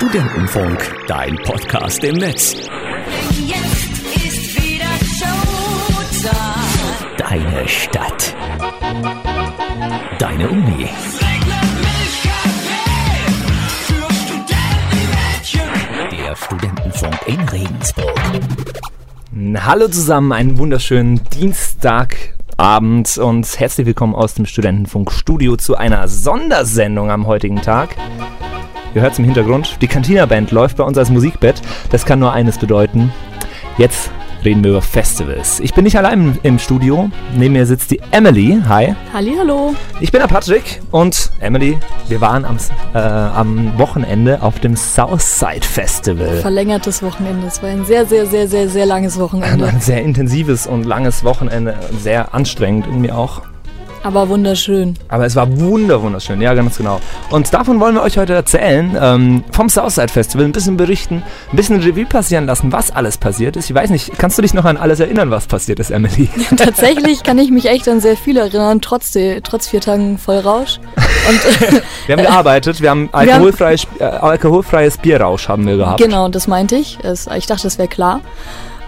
Studentenfunk, dein Podcast im Netz. Jetzt ist wieder Showtime. Deine Stadt. Deine Uni. Der Studentenfunk in Regensburg. Hallo zusammen, einen wunderschönen Dienstagabend und herzlich willkommen aus dem Studentenfunkstudio zu einer Sondersendung am heutigen Tag. Ihr hört es im Hintergrund, die Cantina Band läuft bei uns als Musikbett. Das kann nur eines bedeuten. Jetzt reden wir über Festivals. Ich bin nicht allein im Studio. Neben mir sitzt die Emily. Hi. Hallo. Ich bin der Patrick und Emily, wir waren am, äh, am Wochenende auf dem Southside Festival. Verlängertes Wochenende. Es war ein sehr, sehr, sehr, sehr, sehr langes Wochenende. Ein sehr intensives und langes Wochenende, sehr anstrengend irgendwie auch. Aber wunderschön. Aber es war wunder wunderschön, ja ganz genau. Und davon wollen wir euch heute erzählen, ähm, vom Southside Festival, ein bisschen berichten, ein bisschen Revue passieren lassen, was alles passiert ist. Ich weiß nicht, kannst du dich noch an alles erinnern, was passiert ist, Emily? Tatsächlich kann ich mich echt an sehr viel erinnern, trotz, trotz vier Tagen Vollrausch. Und Wir haben gearbeitet, wir haben alkoholfreies, äh, alkoholfreies Bierrausch haben wir gehabt. genau, das meinte ich. Es, ich dachte, das wäre klar.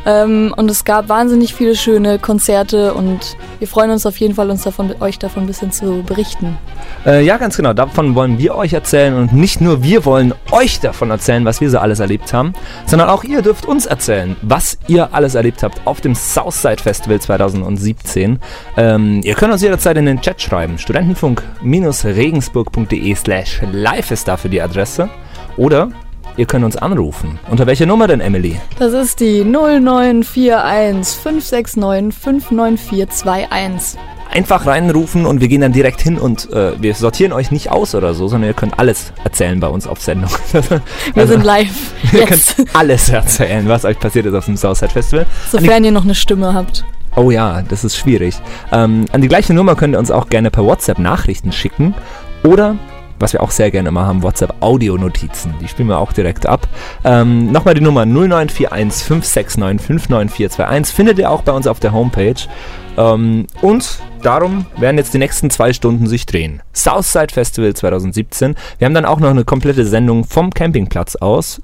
Ähm, und es gab wahnsinnig viele schöne Konzerte und wir freuen uns auf jeden Fall, uns davon, euch davon ein bisschen zu berichten. Äh, ja, ganz genau. Davon wollen wir euch erzählen und nicht nur wir wollen euch davon erzählen, was wir so alles erlebt haben, sondern auch ihr dürft uns erzählen, was ihr alles erlebt habt auf dem Southside Festival 2017. Ähm, ihr könnt uns jederzeit in den Chat schreiben. Studentenfunk-regensburg.de slash live ist dafür die Adresse. Oder ihr könnt uns anrufen. Unter welcher Nummer denn, Emily? Das ist die 0941 569 59421. Einfach reinrufen und wir gehen dann direkt hin und äh, wir sortieren euch nicht aus oder so, sondern ihr könnt alles erzählen bei uns auf Sendung. Wir Also- sind live Ihr jetzt, könnt alles erzählen, was euch passiert ist auf dem Southside Festival. sofern ihr noch eine Stimme habt. Oh ja, das ist schwierig. Ähm, an die gleiche Nummer könnt ihr uns auch gerne per WhatsApp Nachrichten schicken oder was wir auch sehr gerne immer haben, WhatsApp-Audio-Notizen. Die spielen wir auch direkt ab. Ähm, Nochmal die Nummer 0941 569 59421 findet ihr auch bei uns auf der Homepage. Ähm, und darum werden jetzt die nächsten zwei Stunden sich drehen. Southside Festival 2017. Wir haben dann auch noch eine komplette Sendung vom Campingplatz aus.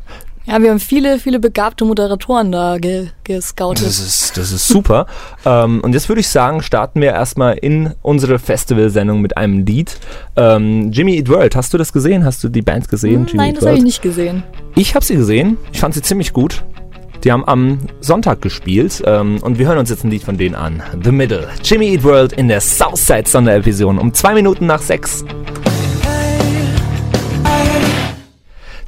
Ja, wir haben viele, viele begabte Moderatoren da ge gescoutet. Das ist, das ist super. ähm, und jetzt würde ich sagen, starten wir erstmal in unsere Festivalsendung mit einem Lied. Ähm, Jimmy Eat World, hast du das gesehen? Hast du die Band gesehen? Hm, Nein, Eat das habe ich nicht gesehen. Ich habe sie gesehen. Ich fand sie ziemlich gut. Die haben am Sonntag gespielt ähm, und wir hören uns jetzt ein Lied von denen an. The Middle. Jimmy Eat World in der Southside Sonderepisode um zwei Minuten nach sechs.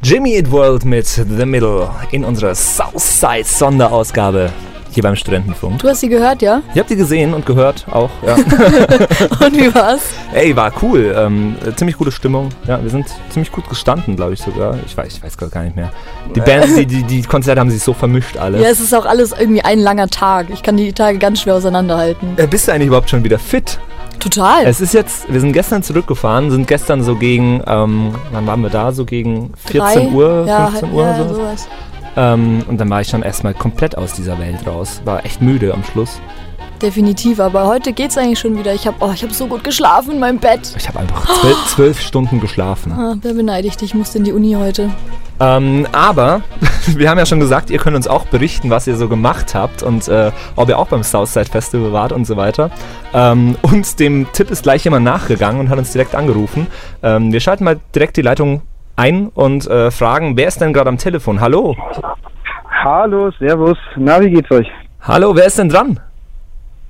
Jimmy Eat World mit The Middle in unserer Southside Sonderausgabe hier beim Studentenfunk. Du hast sie gehört, ja? Ich hab die gesehen und gehört auch. Ja. Und wie war's? Ey, war cool. Ähm, äh, ziemlich gute Stimmung. Ja, wir sind ziemlich gut gestanden, glaube ich sogar. Ich weiß, ich weiß gerade gar nicht mehr. Die Bands, die, die, die Konzerte haben sich so vermischt alle. Ja, es ist auch alles irgendwie ein langer Tag. Ich kann die Tage ganz schwer auseinanderhalten. Äh, bist du eigentlich überhaupt schon wieder fit? Total. Es ist jetzt, wir sind gestern zurückgefahren, sind gestern so gegen, ähm, wann waren wir da? So gegen 14 Drei? Uhr, ja, 15 Uhr ja, so. sowas. Ähm, und dann war ich schon erstmal komplett aus dieser Welt raus. War echt müde am Schluss. Definitiv, aber heute geht's eigentlich schon wieder. Ich habe oh, ich hab so gut geschlafen in meinem Bett. Ich habe einfach zwölf, zwölf Stunden geschlafen. Ah, wer beneidigt dich? Ich musste in die Uni heute. Ähm, aber wir haben ja schon gesagt, ihr könnt uns auch berichten, was ihr so gemacht habt und äh, ob ihr auch beim Southside Festival wart und so weiter. Ähm, und dem Tipp ist gleich jemand nachgegangen und hat uns direkt angerufen. Ähm, wir schalten mal direkt die Leitung ein und äh, fragen, wer ist denn gerade am Telefon? Hallo? Hallo, Servus. Na, wie geht's euch? Hallo, wer ist denn dran?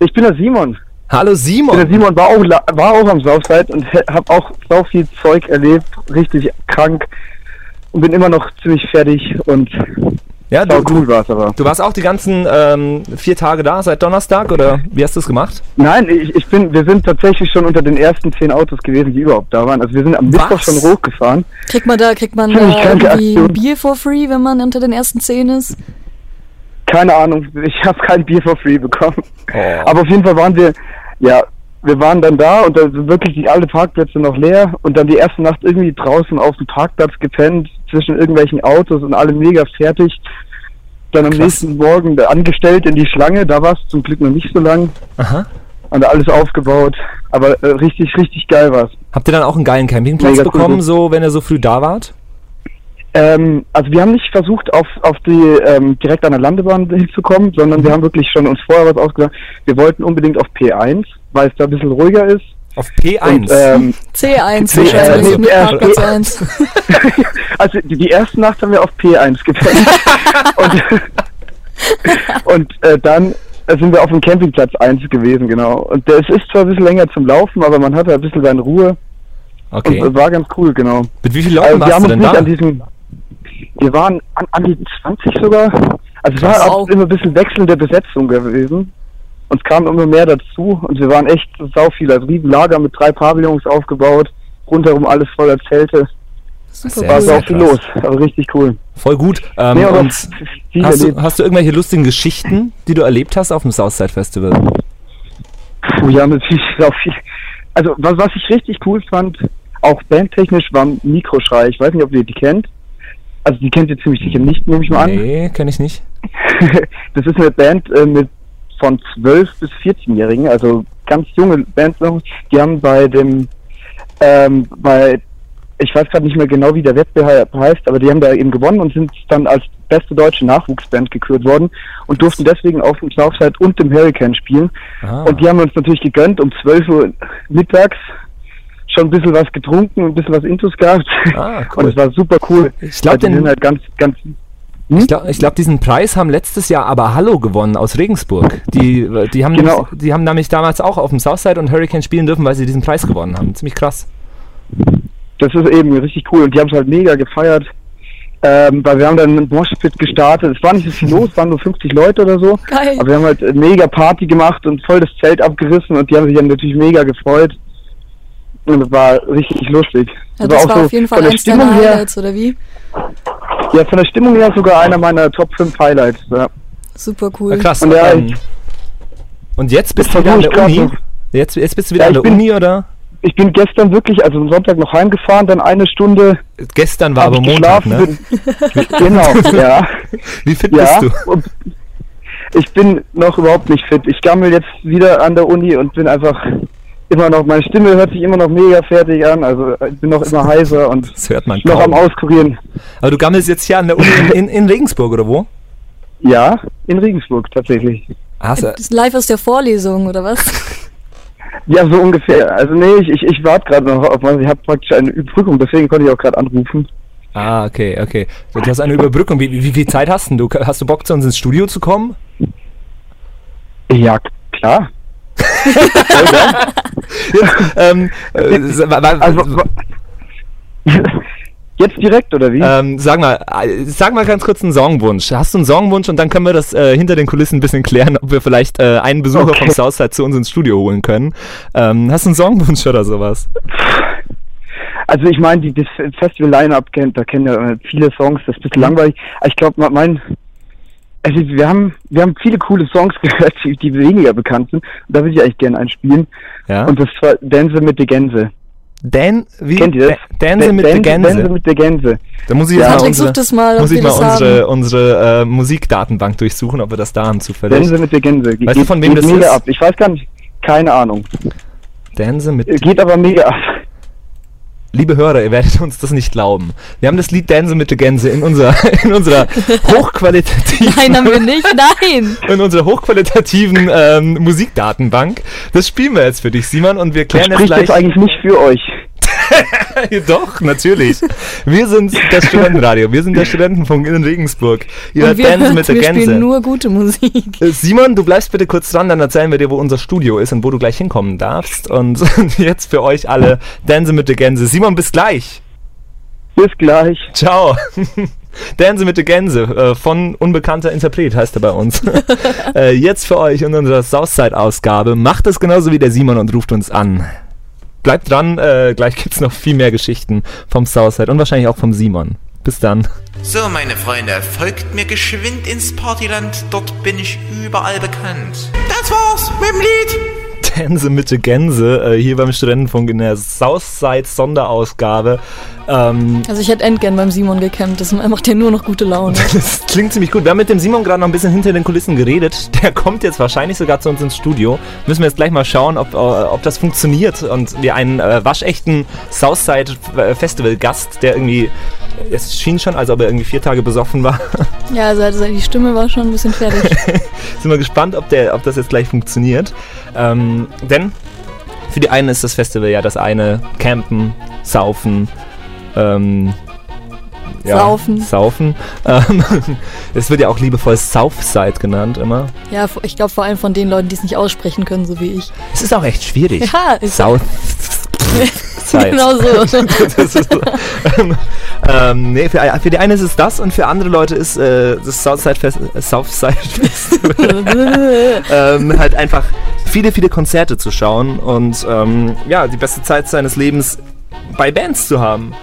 Ich bin der Simon. Hallo Ich bin der Simon. Simon, war auch, war auch am Southside und habe auch so viel Zeug erlebt, richtig krank und bin immer noch ziemlich fertig und Ja, du, cool war's aber. du warst auch die ganzen ähm, vier Tage da, seit Donnerstag oder wie hast du es gemacht? Nein, ich, ich bin, wir sind tatsächlich schon unter den ersten zehn Autos gewesen, die überhaupt da waren. Also wir sind am Mittwoch schon hochgefahren. Kriegt man da, kriegt man da irgendwie Aktion. Bier for free, wenn man unter den ersten zehn ist? Keine Ahnung, ich habe kein Bier for free bekommen. Oh. Aber auf jeden Fall waren wir, ja, wir waren dann da und da sind wirklich die, alle Parkplätze noch leer und dann die erste Nacht irgendwie draußen auf dem Parkplatz gepennt, zwischen irgendwelchen Autos und alle mega fertig. Dann am Krass. nächsten Morgen angestellt in die Schlange, da war es zum Glück noch nicht so lang. Aha. Und alles aufgebaut. Aber äh, richtig, richtig geil war's. Habt ihr dann auch einen geilen Campingplatz Mega bekommen, cool. so wenn ihr so früh da wart? Ähm, also wir haben nicht versucht, auf, auf die ähm, direkt an der Landebahn hinzukommen, sondern wir haben wirklich schon uns vorher was ausgedacht. Wir wollten unbedingt auf P1, weil es da ein bisschen ruhiger ist. Auf P1. Und, ähm, C1 C- wahrscheinlich äh, mit äh, Parkplatz 1. also die, die erste Nacht haben wir auf P1 gepennt. und und äh, dann äh, sind wir auf dem Campingplatz 1 gewesen, genau. Und es ist zwar ein bisschen länger zum Laufen, aber man hatte ein bisschen seine Ruhe. okay. Und äh, war ganz cool, genau. Mit wie vielen Also Leuten wir warst haben du uns denn da? Wir waren an, an die 20 sogar. Also es war auch immer ein bisschen wechselnde Besetzung gewesen. Uns kamen immer mehr dazu und wir waren echt sau viel. Also Riesenlager mit drei Pavillons aufgebaut, rundherum alles voller Zelte. Super War sehr viel krass. los. Also richtig cool. Voll gut. Ähm, Nee, und viel hast, du, hast du irgendwelche lustigen Geschichten, die du erlebt hast auf dem Southside Festival? Puh, ja, natürlich sau viel. Also was, was ich richtig cool fand, auch bandtechnisch, war Mikroschrei. Ich weiß nicht, ob ihr die kennt. Also die kennt ihr ziemlich sicher nicht, nehme ich mal an. Nee, kenne ich nicht. das ist eine Band äh, mit von 12 bis 14-Jährigen, also ganz junge Bands noch. Die haben bei dem, ähm, bei, ich weiß gerade nicht mehr genau, wie der Wettbewerb heißt, aber die haben da eben gewonnen und sind dann als beste deutsche Nachwuchsband gekürt worden und durften deswegen auf dem Southside und dem Hurricane spielen. Ah. Und die haben wir uns natürlich gegönnt um 12 Uhr mittags. Schon ein bisschen was getrunken, ein bisschen was Intus gehabt. Ah, cool. Und es war super cool. Ich glaub, Weil die den- sind halt ganz, ganz. Ich glaube, glaub, diesen Preis haben letztes Jahr aber Hallo gewonnen aus Regensburg. Die, die, haben, Genau. nämlich- die haben nämlich damals auch auf dem Southside und Hurricane spielen dürfen, weil sie diesen Preis gewonnen haben. Ziemlich krass. Das ist eben richtig cool und die haben es halt mega gefeiert. Ähm, weil wir haben dann einen Moshpit gestartet. Es war nicht so viel los, es waren nur 50 Leute oder so. Geil. Aber wir haben halt eine mega Party gemacht und voll das Zelt abgerissen und die haben sich dann natürlich mega gefreut. Und es war richtig lustig. Ja, Es das auch war so auf jeden Fall von der eins deiner Stimmung her, Highlights, oder wie? ja, von der Stimmung her sogar einer meiner Top 5 Highlights. Ja. Super Ja, cool. krass. Und ja, ähm, ich- und jetzt bist Das du wieder an der Uni? Jetzt, jetzt bist du wieder Ja, an ich der bin- Uni, oder? Ich bin gestern wirklich, also am Sonntag noch heimgefahren, dann eine Stunde Gestern war aber Montag, geschlafen. ne? Bin, genau, ja. Wie fit Ja, bist du? und ich bin noch überhaupt nicht fit. Ich gammel jetzt wieder an der Uni und bin einfach immer noch, meine Stimme hört sich immer noch mega fertig an, also ich bin noch immer heiser und Das hört man noch am kaum. Auskurieren. Aber du gammelst jetzt hier an der Uni in, in, in Regensburg, oder wo? Ja, in Regensburg tatsächlich. Hast du, Das ist live aus der Vorlesung, oder was? Ja, so ungefähr. Also nee, ich, ich, ich warte gerade noch auf was. Ich habe praktisch eine Überbrückung, deswegen konnte ich auch gerade anrufen. ah, okay, okay. Du hast eine Überbrückung. Wie, wie, wie viel Zeit hast denn du? Hast du Bock, zu uns ins Studio zu kommen? Ja, klar. Ähm, äh, Also jetzt direkt oder wie? ähm, sag mal, äh, sag mal ganz kurz einen Songwunsch. Hast du einen Songwunsch und dann können wir das äh, hinter den Kulissen ein bisschen klären, ob wir vielleicht äh, einen Besucher Okay. vom Southside zu uns ins Studio holen können. Ähm, hast du einen Songwunsch oder sowas? Also ich meine, die das Festival-Line-Up kennt, da kennen ja äh, viele Songs, das ist ein bisschen langweilig. Ich glaube, mein, also wir haben, wir haben viele coole Songs gehört, die, die weniger bekannt sind. Und da würde ich eigentlich gerne einspielen. Ja? Und das war Dance mit der Gänse. Dan, wie? Kennt ihr das? Da- Dance mit der Gänse. Dance mit der Gänse. Da muss ich jetzt Ja. mal unsere, das mal, muss ich mal das unsere, unsere äh, Musikdatenbank durchsuchen, ob wir das da haben zufällig. Dance mit der Gänse. Weißt du, von wem das mega ist? ab. Ich weiß gar nicht. Keine Ahnung. Dance mit Geht aber mega ab. Liebe Hörer, ihr werdet uns das nicht glauben. Wir haben das Lied Dance mit der Gänse in unserer, in unserer hochqualitativen, Nein, haben wir nicht. Nein! in unserer hochqualitativen ähm, Musikdatenbank. Das spielen wir jetzt für dich, Simon, und wir Das klären jetzt spricht gleich. jetzt eigentlich nicht für euch. Doch, natürlich. Wir sind das Studentenradio, wir sind der Studentenfunk in Regensburg. Ihr Und hört wir, Dance mit der wir Gänse. spielen nur gute Musik. Äh, Simon, du bleibst bitte kurz dran, dann erzählen wir dir, wo unser Studio ist und wo du gleich hinkommen darfst. Und jetzt für euch alle Dance mit der Gänse. Simon, bis gleich. Bis gleich. Ciao. Dance mit der Gänse äh, von unbekannter Interpret heißt er bei uns. äh, jetzt für euch in unserer Southside-Ausgabe. Macht es genauso wie der Simon und ruft uns an. Bleibt dran, äh, gleich gibt's noch viel mehr Geschichten vom Southside und wahrscheinlich auch vom Simon. Bis dann. So, meine Freunde, folgt mir geschwind ins Partyland, dort bin ich überall bekannt. Das war's mit dem Lied. Tänze mit der Gänse äh, hier beim Studentenfunk in der Southside-Sonderausgabe. Ähm, Also ich hätte endgern beim Simon gecampt. Das macht ja nur noch gute Laune. Das klingt ziemlich gut. Wir haben mit dem Simon gerade noch ein bisschen hinter den Kulissen geredet. Der kommt jetzt wahrscheinlich sogar zu uns ins Studio. Müssen wir jetzt gleich mal schauen, ob, äh, ob das funktioniert und wir einen äh, waschechten Southside Festival Gast, der irgendwie es schien schon, als ob er irgendwie vier Tage besoffen war. Ja, also, also die Stimme war schon ein bisschen fertig. Sind wir gespannt, ob, der, ob das jetzt gleich funktioniert. Ähm, denn für die einen ist das Festival ja das eine Campen, Saufen, ähm, ja, Saufen. Saufen. Ähm, es wird ja auch liebevoll Southside genannt immer. ja, ich glaube vor allem von den Leuten, die es nicht aussprechen können, so wie ich. Es ist auch echt schwierig. Ja, Southside. genau so. das ist so. ähm, ähm, nee, für, für die eine ist es das und für andere Leute ist äh, das Southside, Fest, äh, Southside Festival ähm, halt einfach viele, viele Konzerte zu schauen und ähm, ja, die beste Zeit seines Lebens bei Bands zu haben.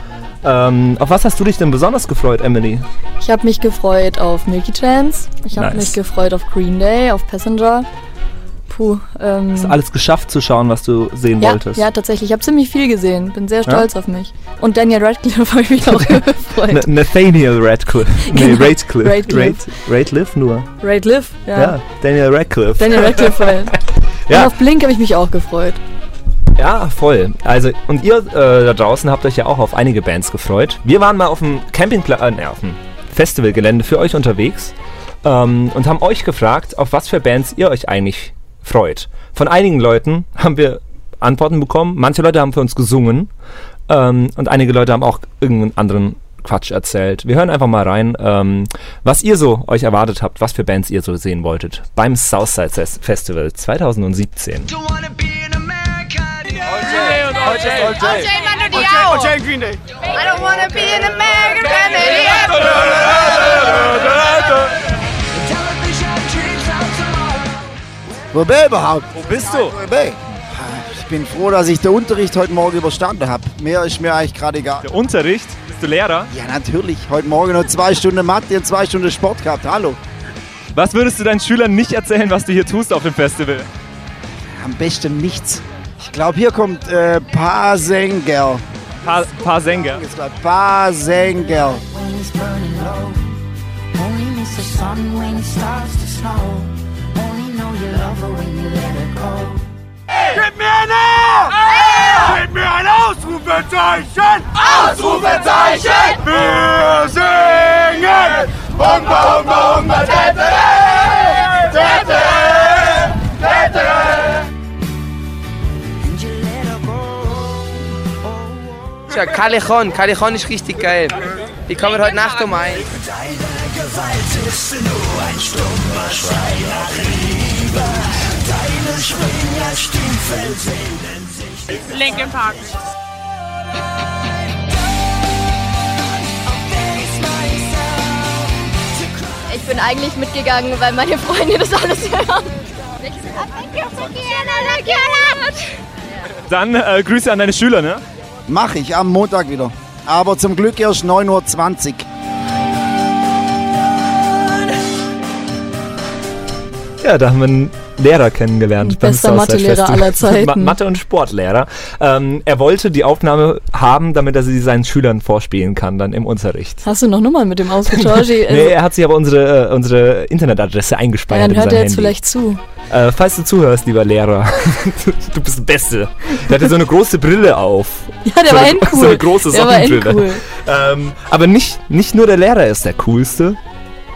Ähm, auf was hast du dich denn besonders gefreut, Emily? Ich habe mich gefreut auf Milky Chance. Ich habe Nice. mich gefreut auf Green Day, auf Passenger. Puh, ähm, Hast du alles geschafft zu schauen, was du sehen ja, wolltest? ja, tatsächlich. Ich habe ziemlich viel gesehen. Bin sehr stolz auf mich. Und Daniel Radcliffe habe ich mich auch gefreut. Na- Nathaniel Radcliffe. Nee, Genau. Radcliffe. Radcliffe. Rad- Radcliffe nur. Radcliffe, ja. Ja, Daniel Radcliffe. Daniel Radcliffe. Ja. Und auf Blink habe ich mich auch gefreut. Ja, voll. Also, und ihr äh, da draußen habt euch ja auch auf einige Bands gefreut. Wir waren mal auf dem Campingplatz, äh, nee, auf dem Festivalgelände für euch unterwegs ähm, und haben euch gefragt, auf was für Bands ihr euch eigentlich freut. Von einigen Leuten haben wir Antworten bekommen. Manche Leute haben für uns gesungen ähm, und einige Leute haben auch irgendeinen anderen Quatsch erzählt. Wir hören einfach mal rein, ähm, was ihr so euch erwartet habt, was für Bands ihr so sehen wolltet beim Southside Fes- Festival 2017. OJ Manu Diao. OJ Green Day. I don't wanna be an American idiot. Wo bin überhaupt? Wo bist du? Wo bin ich? Ich bin froh, dass ich den Unterricht heute Morgen überstanden habe. Mehr ist mir eigentlich gerade egal. Der Unterricht? Bist du Lehrer? Ja, natürlich. Heute Morgen noch zwei Stunden Mathe und zwei Stunden Sport gehabt. Hallo. Was würdest du deinen Schülern nicht erzählen, was du hier tust auf dem Festival? Am besten nichts. Ich glaube, hier kommt äh, Pasenger. Paar, paar Sänger. Jetzt gleich Pasenger. when it's burning low. Only miss the sun when it starts Tja, Callejon, Callejon ist richtig geil. Die kommen heute Nacht um eins. Linkin Park. Ich bin eigentlich mitgegangen, weil meine Freunde das alles hören. Dann äh, Grüße an deine Schüler, ne? Mach ich am Montag wieder. Aber zum Glück erst 9.20 Uhr. Ja, da haben wir einen Lehrer kennengelernt. Bester Mathelehrer aller Zeiten. Ma Mathe- und Sportlehrer. Ähm, er wollte die Aufnahme haben, damit er sie seinen Schülern vorspielen kann, dann im Unterricht. Hast du noch Nummern mit dem ausgetauscht? Nee, Also, er hat sich aber unsere, äh, unsere Internetadresse ja, eingespeichert dann in hört er jetzt Handy. vielleicht zu. Äh, falls du zuhörst, lieber Lehrer, du bist der Beste. Der hatte so eine große Brille auf. Ja, der so war eine, endcool. So eine große Sonnenbrille. Ähm, aber nicht, nicht nur der Lehrer ist der coolste,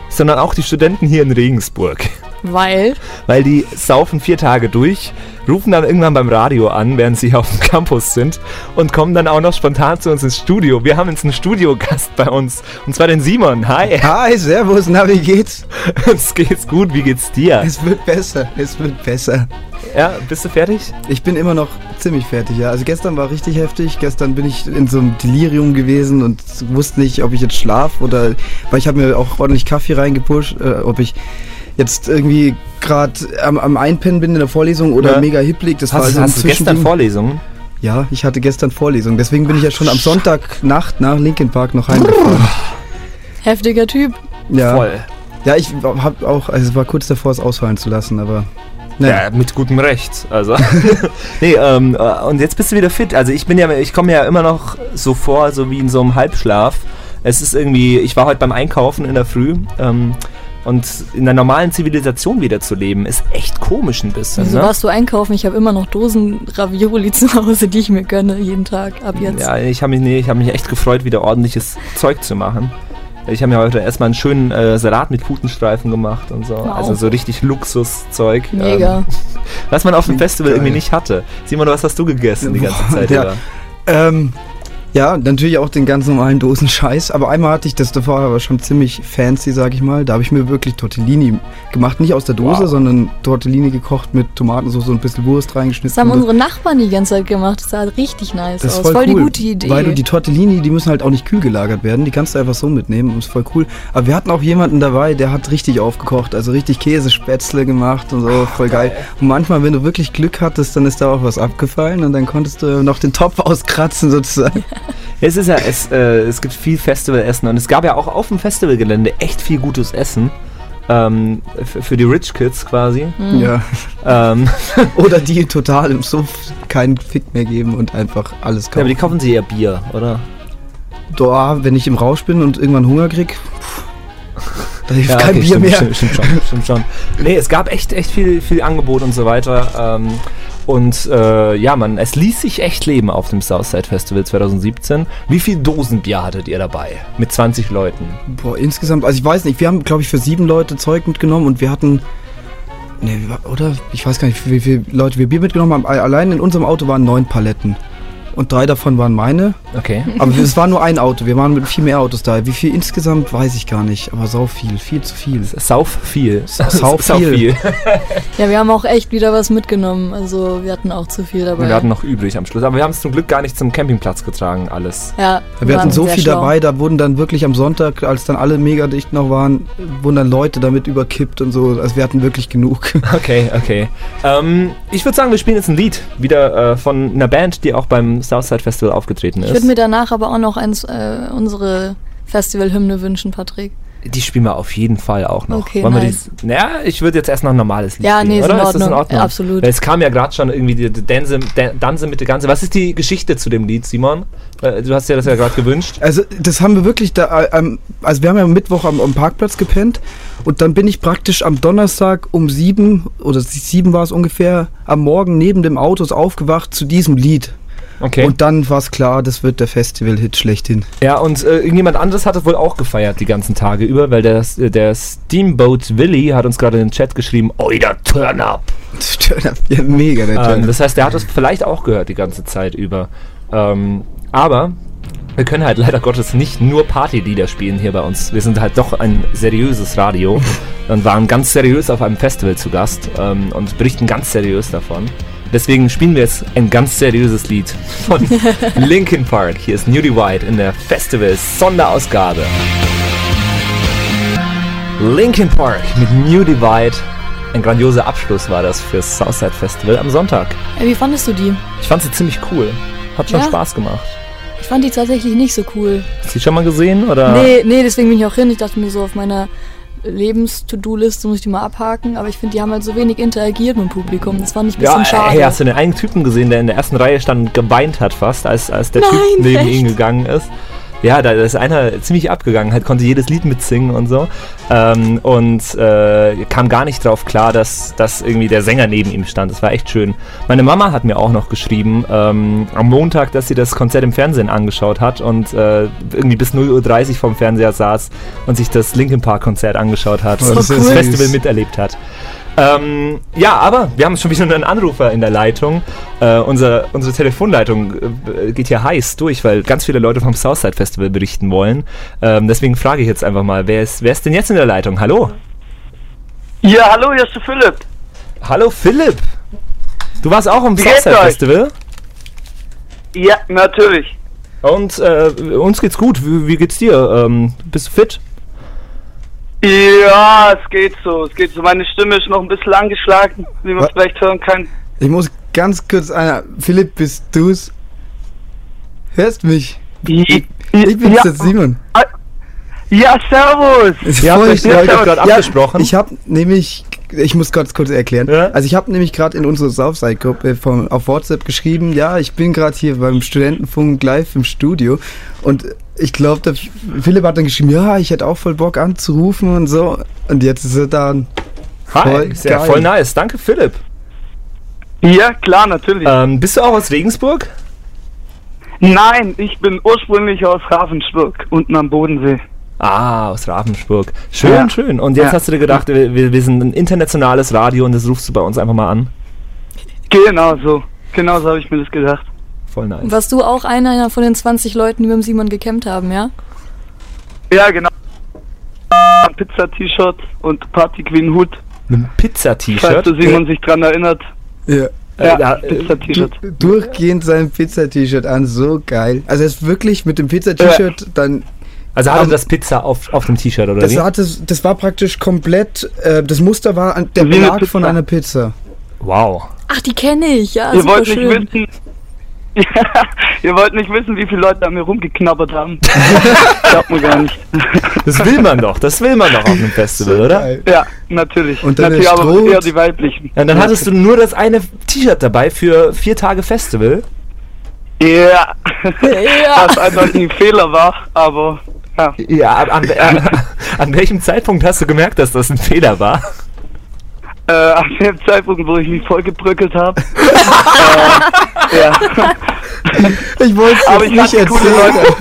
sondern auch die Studenten hier in Regensburg. Weil, Weil die saufen vier Tage durch, rufen dann irgendwann beim Radio an, während sie auf dem Campus sind und kommen dann auch noch spontan zu uns ins Studio. Wir haben jetzt einen Studiogast bei uns und zwar den Simon. Hi. Hi, servus, na, wie geht's? Uns geht's gut, wie geht's dir? Es wird besser, es wird besser. Ja, bist du fertig? Ich bin immer noch ziemlich fertig, ja. Also gestern war richtig heftig. Gestern bin ich in so einem Delirium gewesen und wusste nicht, ob ich jetzt schlaf oder, weil ich habe mir auch ordentlich Kaffee reingepusht, äh, ob ich jetzt irgendwie gerade am, am Einpennen bin in der Vorlesung oder Ja. mega hipplig. Das war Hast, also ein hast du gestern. Vorlesungen? Ja, ich hatte gestern Vorlesung. Deswegen bin ich ja schon am Sonntagnacht nach Linkin Park noch heimgefahren. heftiger Typ. Ja, Voll. ja ich habe auch, also es war kurz davor, es ausfallen zu lassen, aber naja. Ja, mit gutem Recht. Also. nee, ähm, äh, und jetzt bist du wieder fit. Also ich bin ja, ich komme ja immer noch so vor, so wie in so einem Halbschlaf. Es ist irgendwie, ich war heute beim Einkaufen in der Früh. Ähm, Und in der normalen Zivilisation wieder zu leben, ist echt komisch ein bisschen. Also ne? warst du einkaufen? Ich habe immer noch Dosen Ravioli zu Hause, die ich mir gönne jeden Tag ab jetzt. Ja, ich habe mich, nee, ich hab mich echt gefreut, wieder ordentliches Zeug zu machen. Ich habe mir heute erstmal einen schönen äh, Salat mit Putenstreifen gemacht und so. Wow. Also so richtig Luxuszeug. Mega. Ähm, was man auf dem Festival irgendwie nicht hatte. Simon, was hast du gegessen die ganze Zeit ja. über? Ähm, ja, natürlich auch den ganz normalen Dosenscheiß. Aber einmal hatte ich das davor aber schon ziemlich fancy, sag ich mal. Da habe ich mir wirklich Tortellini gemacht. Nicht aus der Dose, Wow. sondern Tortellini gekocht mit Tomatensauce und ein bisschen Wurst reingeschnitten. Das haben unsere Nachbarn die ganze Zeit gemacht. Das sah richtig nice Das aus. ist voll, voll cool, die gute Idee. Weil du die Tortellini, die müssen halt auch nicht kühl gelagert werden. Die kannst du einfach so mitnehmen. und ist voll cool. Aber wir hatten auch jemanden dabei, der hat richtig aufgekocht. Also richtig Käsespätzle gemacht und so. Voll geil. Und manchmal, wenn du wirklich Glück hattest, dann ist da auch was abgefallen und dann konntest du noch den Topf auskratzen sozusagen. Es ist ja, es, äh, es gibt viel Festivalessen und es gab ja auch auf dem Festivalgelände echt viel gutes Essen. Ähm, für die Rich Kids quasi. Mhm. Ja. Ähm, Oder die total im Suff keinen Fick mehr geben und einfach alles ja, aber kaufen. die kaufen sie ja Bier, oder? Da, wenn ich im Rausch bin und irgendwann Hunger krieg, pff, da hilft Ja, kein okay, Bier stimmt, mehr. Stimmt, stimmt schon, stimmt schon. Nee, es gab echt, echt viel, viel Angebot und so weiter. Ähm, und äh, ja, man, es ließ sich echt leben auf dem Southside Festival 2017. Wie viel Dosen Bier hattet ihr dabei? Mit 20 Leuten. Boah, insgesamt, also ich weiß nicht, wir haben, glaube ich, für sieben Leute Zeug mitgenommen und wir hatten. Ne, oder? Ich weiß gar nicht, wie viele Leute wir Bier mitgenommen haben. Allein in unserem Auto waren neun Paletten. Und drei davon waren meine. Okay. Aber es war nur ein Auto. Wir waren mit viel mehr Autos da. Wie viel insgesamt, weiß ich gar nicht. Aber sau viel. Viel zu viel. Sauf viel. Sau viel. Ja, wir haben auch echt wieder was mitgenommen. Also wir hatten auch zu viel dabei. Wir hatten noch übrig am Schluss. Aber wir haben es zum Glück gar nicht zum Campingplatz getragen, alles. ja, Wir hatten waren so sehr viel schlau. dabei, da wurden dann wirklich am Sonntag, als dann alle mega dicht noch waren, wurden dann Leute damit überkippt und so. Also wir hatten wirklich genug. Okay, okay. Ähm, ich würde sagen, wir spielen jetzt ein Lied. Wieder äh, von einer Band, die auch beim Southside Festival aufgetreten Ich ist. würde mir danach aber auch noch eins, äh, unsere Festivalhymne wünschen, Patrick. Die spielen wir auf jeden Fall auch noch. Okay, Wollen wir nice. die, naja, ich würde jetzt erst noch ein normales Lied Ja, spielen, nee, ist oder? in Ist das in Ordnung. Ja, absolut. Weil es kam ja gerade schon irgendwie die, Danse, Dan- Danse mit der Ganze. Was ist die Geschichte zu dem Lied, Simon? Du hast dir das ja gerade gewünscht. Also das haben wir wirklich da, äh, also wir haben ja am Mittwoch am, am Parkplatz gepennt und dann bin ich praktisch am Donnerstag um sieben oder sieben war es ungefähr am Morgen neben dem Autos aufgewacht zu diesem Lied. Okay. Und dann war es klar, das wird der Festival-Hit schlechthin. Ja, und äh, irgendjemand anderes hat es wohl auch gefeiert die ganzen Tage über, weil der, der Steamboat Willy hat uns gerade in den Chat geschrieben, Oida Turn Up. ja, mega der Ähm, Turn-up. das heißt, der hat es vielleicht auch gehört die ganze Zeit über. Ähm, aber wir können halt leider Gottes nicht nur Partylieder spielen hier bei uns. Wir sind halt doch ein seriöses Radio und waren ganz seriös auf einem Festival zu Gast ähm, und berichten ganz seriös davon. Deswegen spielen wir jetzt ein ganz seriöses Lied von Linkin Park. Hier ist Nudie White in der Festival Sonderausgabe. Linkin Park mit New Divide. Ein grandioser Abschluss war das fürs Southside Festival am Sonntag. Ey, wie fandest du die? Ich fand sie ziemlich cool. Hat schon Ja? Spaß gemacht. Ich fand die tatsächlich nicht so cool. Hast du die schon mal gesehen? Oder? Nee, nee, deswegen bin ich auch hin. Ich dachte mir so auf meiner Lebens-To-Do-Liste muss ich die mal abhaken, aber ich finde, die haben halt so wenig interagiert mit dem Publikum. Das fand ich ein bisschen Ja, schade. hey, hast du den einen Typen gesehen, der in der ersten Reihe stand und geweint hat fast, als, als der Nein, Typ neben echt? ihn gegangen ist? Ja, da ist einer ziemlich abgegangen, halt konnte jedes Lied mitsingen und so. Ähm, und äh, kam gar nicht drauf klar, dass, dass irgendwie der Sänger neben ihm stand. Das war echt schön. Meine Mama hat mir auch noch geschrieben, ähm, am Montag, dass sie das Konzert im Fernsehen angeschaut hat und äh, irgendwie bis 0.30 Uhr vorm Fernseher saß und sich das Linkin Park Konzert angeschaut hat Oh, und das das. Festival miterlebt hat. Ähm, ja, aber wir haben schon wieder einen Anrufer in der Leitung. Äh, unser, unsere Telefonleitung äh, geht hier heiß durch, weil ganz viele Leute vom Southside Festival berichten wollen. Ähm, deswegen frage ich jetzt einfach mal, wer ist, wer ist denn jetzt in der Leitung? Hallo? Ja, hallo, hier ist der Philipp. Hallo Philipp! Du warst auch am Wie Southside? Festival? Ja, natürlich. Und äh, uns geht's gut. Wie, wie geht's dir? Ähm, bist du fit? Ja, es geht so, es geht so. Meine Stimme ist noch ein bisschen angeschlagen, wie man Was? vielleicht hören kann. Ich muss ganz kurz einer. Philipp, bist du's? Hörst mich? Ich, ich bin's ja. jetzt Simon. Ja, servus. Ja, schlau. haben doch gerade Ja, abgesprochen. Ich habe nämlich ich muss ganz kurz erklären. Also ich habe nämlich gerade in unsere Southside-Gruppe auf WhatsApp geschrieben, ja, ich bin gerade hier beim Studentenfunk live im Studio und ich glaube, der Philipp hat dann geschrieben, ja, ich hätte auch voll Bock anzurufen und so. Und jetzt ist er da. Hi, sehr geil. voll nice. Danke, Philipp. Ja, klar, natürlich. Ähm, bist du auch aus Regensburg? Nein, ich bin ursprünglich aus Ravensburg, unten am Bodensee. Ah, aus Ravensburg. Schön, Ja. schön. Und jetzt Ja. hast du dir gedacht, wir, wir sind ein internationales Radio und das rufst du bei uns einfach mal an. Genau so. Genau so habe ich mir das gedacht. Voll nice. Warst du auch einer von den 20 Leuten, die mit dem Simon gecampt haben, ja? Ja, genau. Pizza-T-Shirt und Party Queen Hut. Mit einem Falls Pizza-T-Shirt. der Simon sich dran erinnert. Ja. Ja, Pizza-T-Shirt. Du- Durchgehend sein Pizza-T-Shirt an, so geil. Also er ist wirklich mit dem Pizza-T-Shirt dann. Also hatte am- das Pizza auf, auf dem T-Shirt, oder das, wie? hatte, das war praktisch komplett, äh, das Muster war an, der Belag von Pizza. einer Pizza. Wow. Ach, die kenne ich, ja, Ihr wollt nicht wissen. ihr wollt nicht wissen, wie viele Leute an mir rumgeknabbert haben. Glaubt mir gar nicht. Das will man doch, das will man doch auf einem Festival, oder? Ja, natürlich. Und dann natürlich aber eher die weiblichen. Ja, dann hattest du nur das eine T-Shirt dabei für vier Tage Festival. Ja. Ja. Was einfach ein Fehler war, aber ja. Ja, an, an, an, welchem Zeitpunkt hast du gemerkt, dass das ein Fehler war? Äh, an dem Zeitpunkt, wo ich mich vollgebröckelt habe. äh, ja. Ich wollte es Aber jetzt ich nicht hatte coole erzählen. Leute.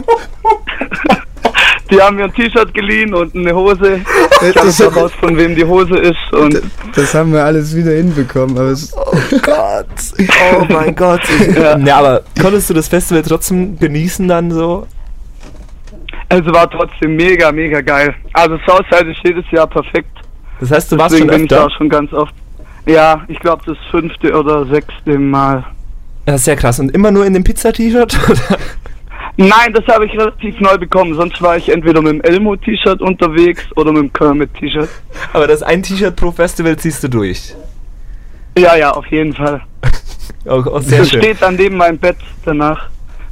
Die haben mir ein T-Shirt geliehen und eine Hose. Ich Das- habe heraus, von wem die Hose ist. Und Das haben wir alles wieder hinbekommen. Aber es, Gott. Oh mein Gott. Ja. Ja. aber konntest du das Festival trotzdem genießen dann so? Es war trotzdem mega, mega geil. Also Southside ist jedes Jahr perfekt. Das heißt, du warst Deswegen schon bin ich öfter? auch schon ganz oft. Ja, ich glaube das fünfte oder sechste Mal. Das ist sehr krass. Und immer nur in dem Pizza-T-Shirt? Nein, das habe ich relativ neu bekommen. Sonst war ich entweder mit dem Elmo-T-Shirt unterwegs oder mit dem Kermit-T-Shirt. aber das ein T-Shirt pro Festival ziehst du durch. Ja, ja, auf jeden Fall. Auch, auch sehr das schön. steht an dem meinem Bett danach,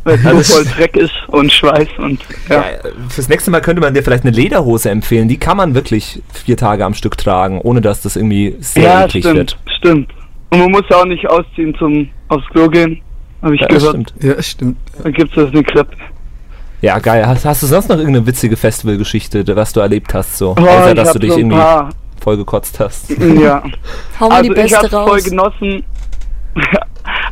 weil es Also so voll Dreck ist und Schweiß und ja. Ja, fürs nächste Mal könnte man dir vielleicht eine Lederhose empfehlen. Die kann man wirklich vier Tage am Stück tragen, ohne dass das irgendwie sehr Ja, eklig stimmt, wird. stimmt. Und man muss ja auch nicht ausziehen zum aufs Klo gehen, habe ich Ja, das gehört. stimmt. ja, stimmt. Dann gibt's das eine Klappe. Ja, geil. Hast, hast du sonst noch irgendeine witzige Festivalgeschichte, was du erlebt hast, so? Oh, Außer, ich dass du dich so irgendwie paar. vollgekotzt hast. Ja. Hau mal also die ich beste hab's voll raus. genossen.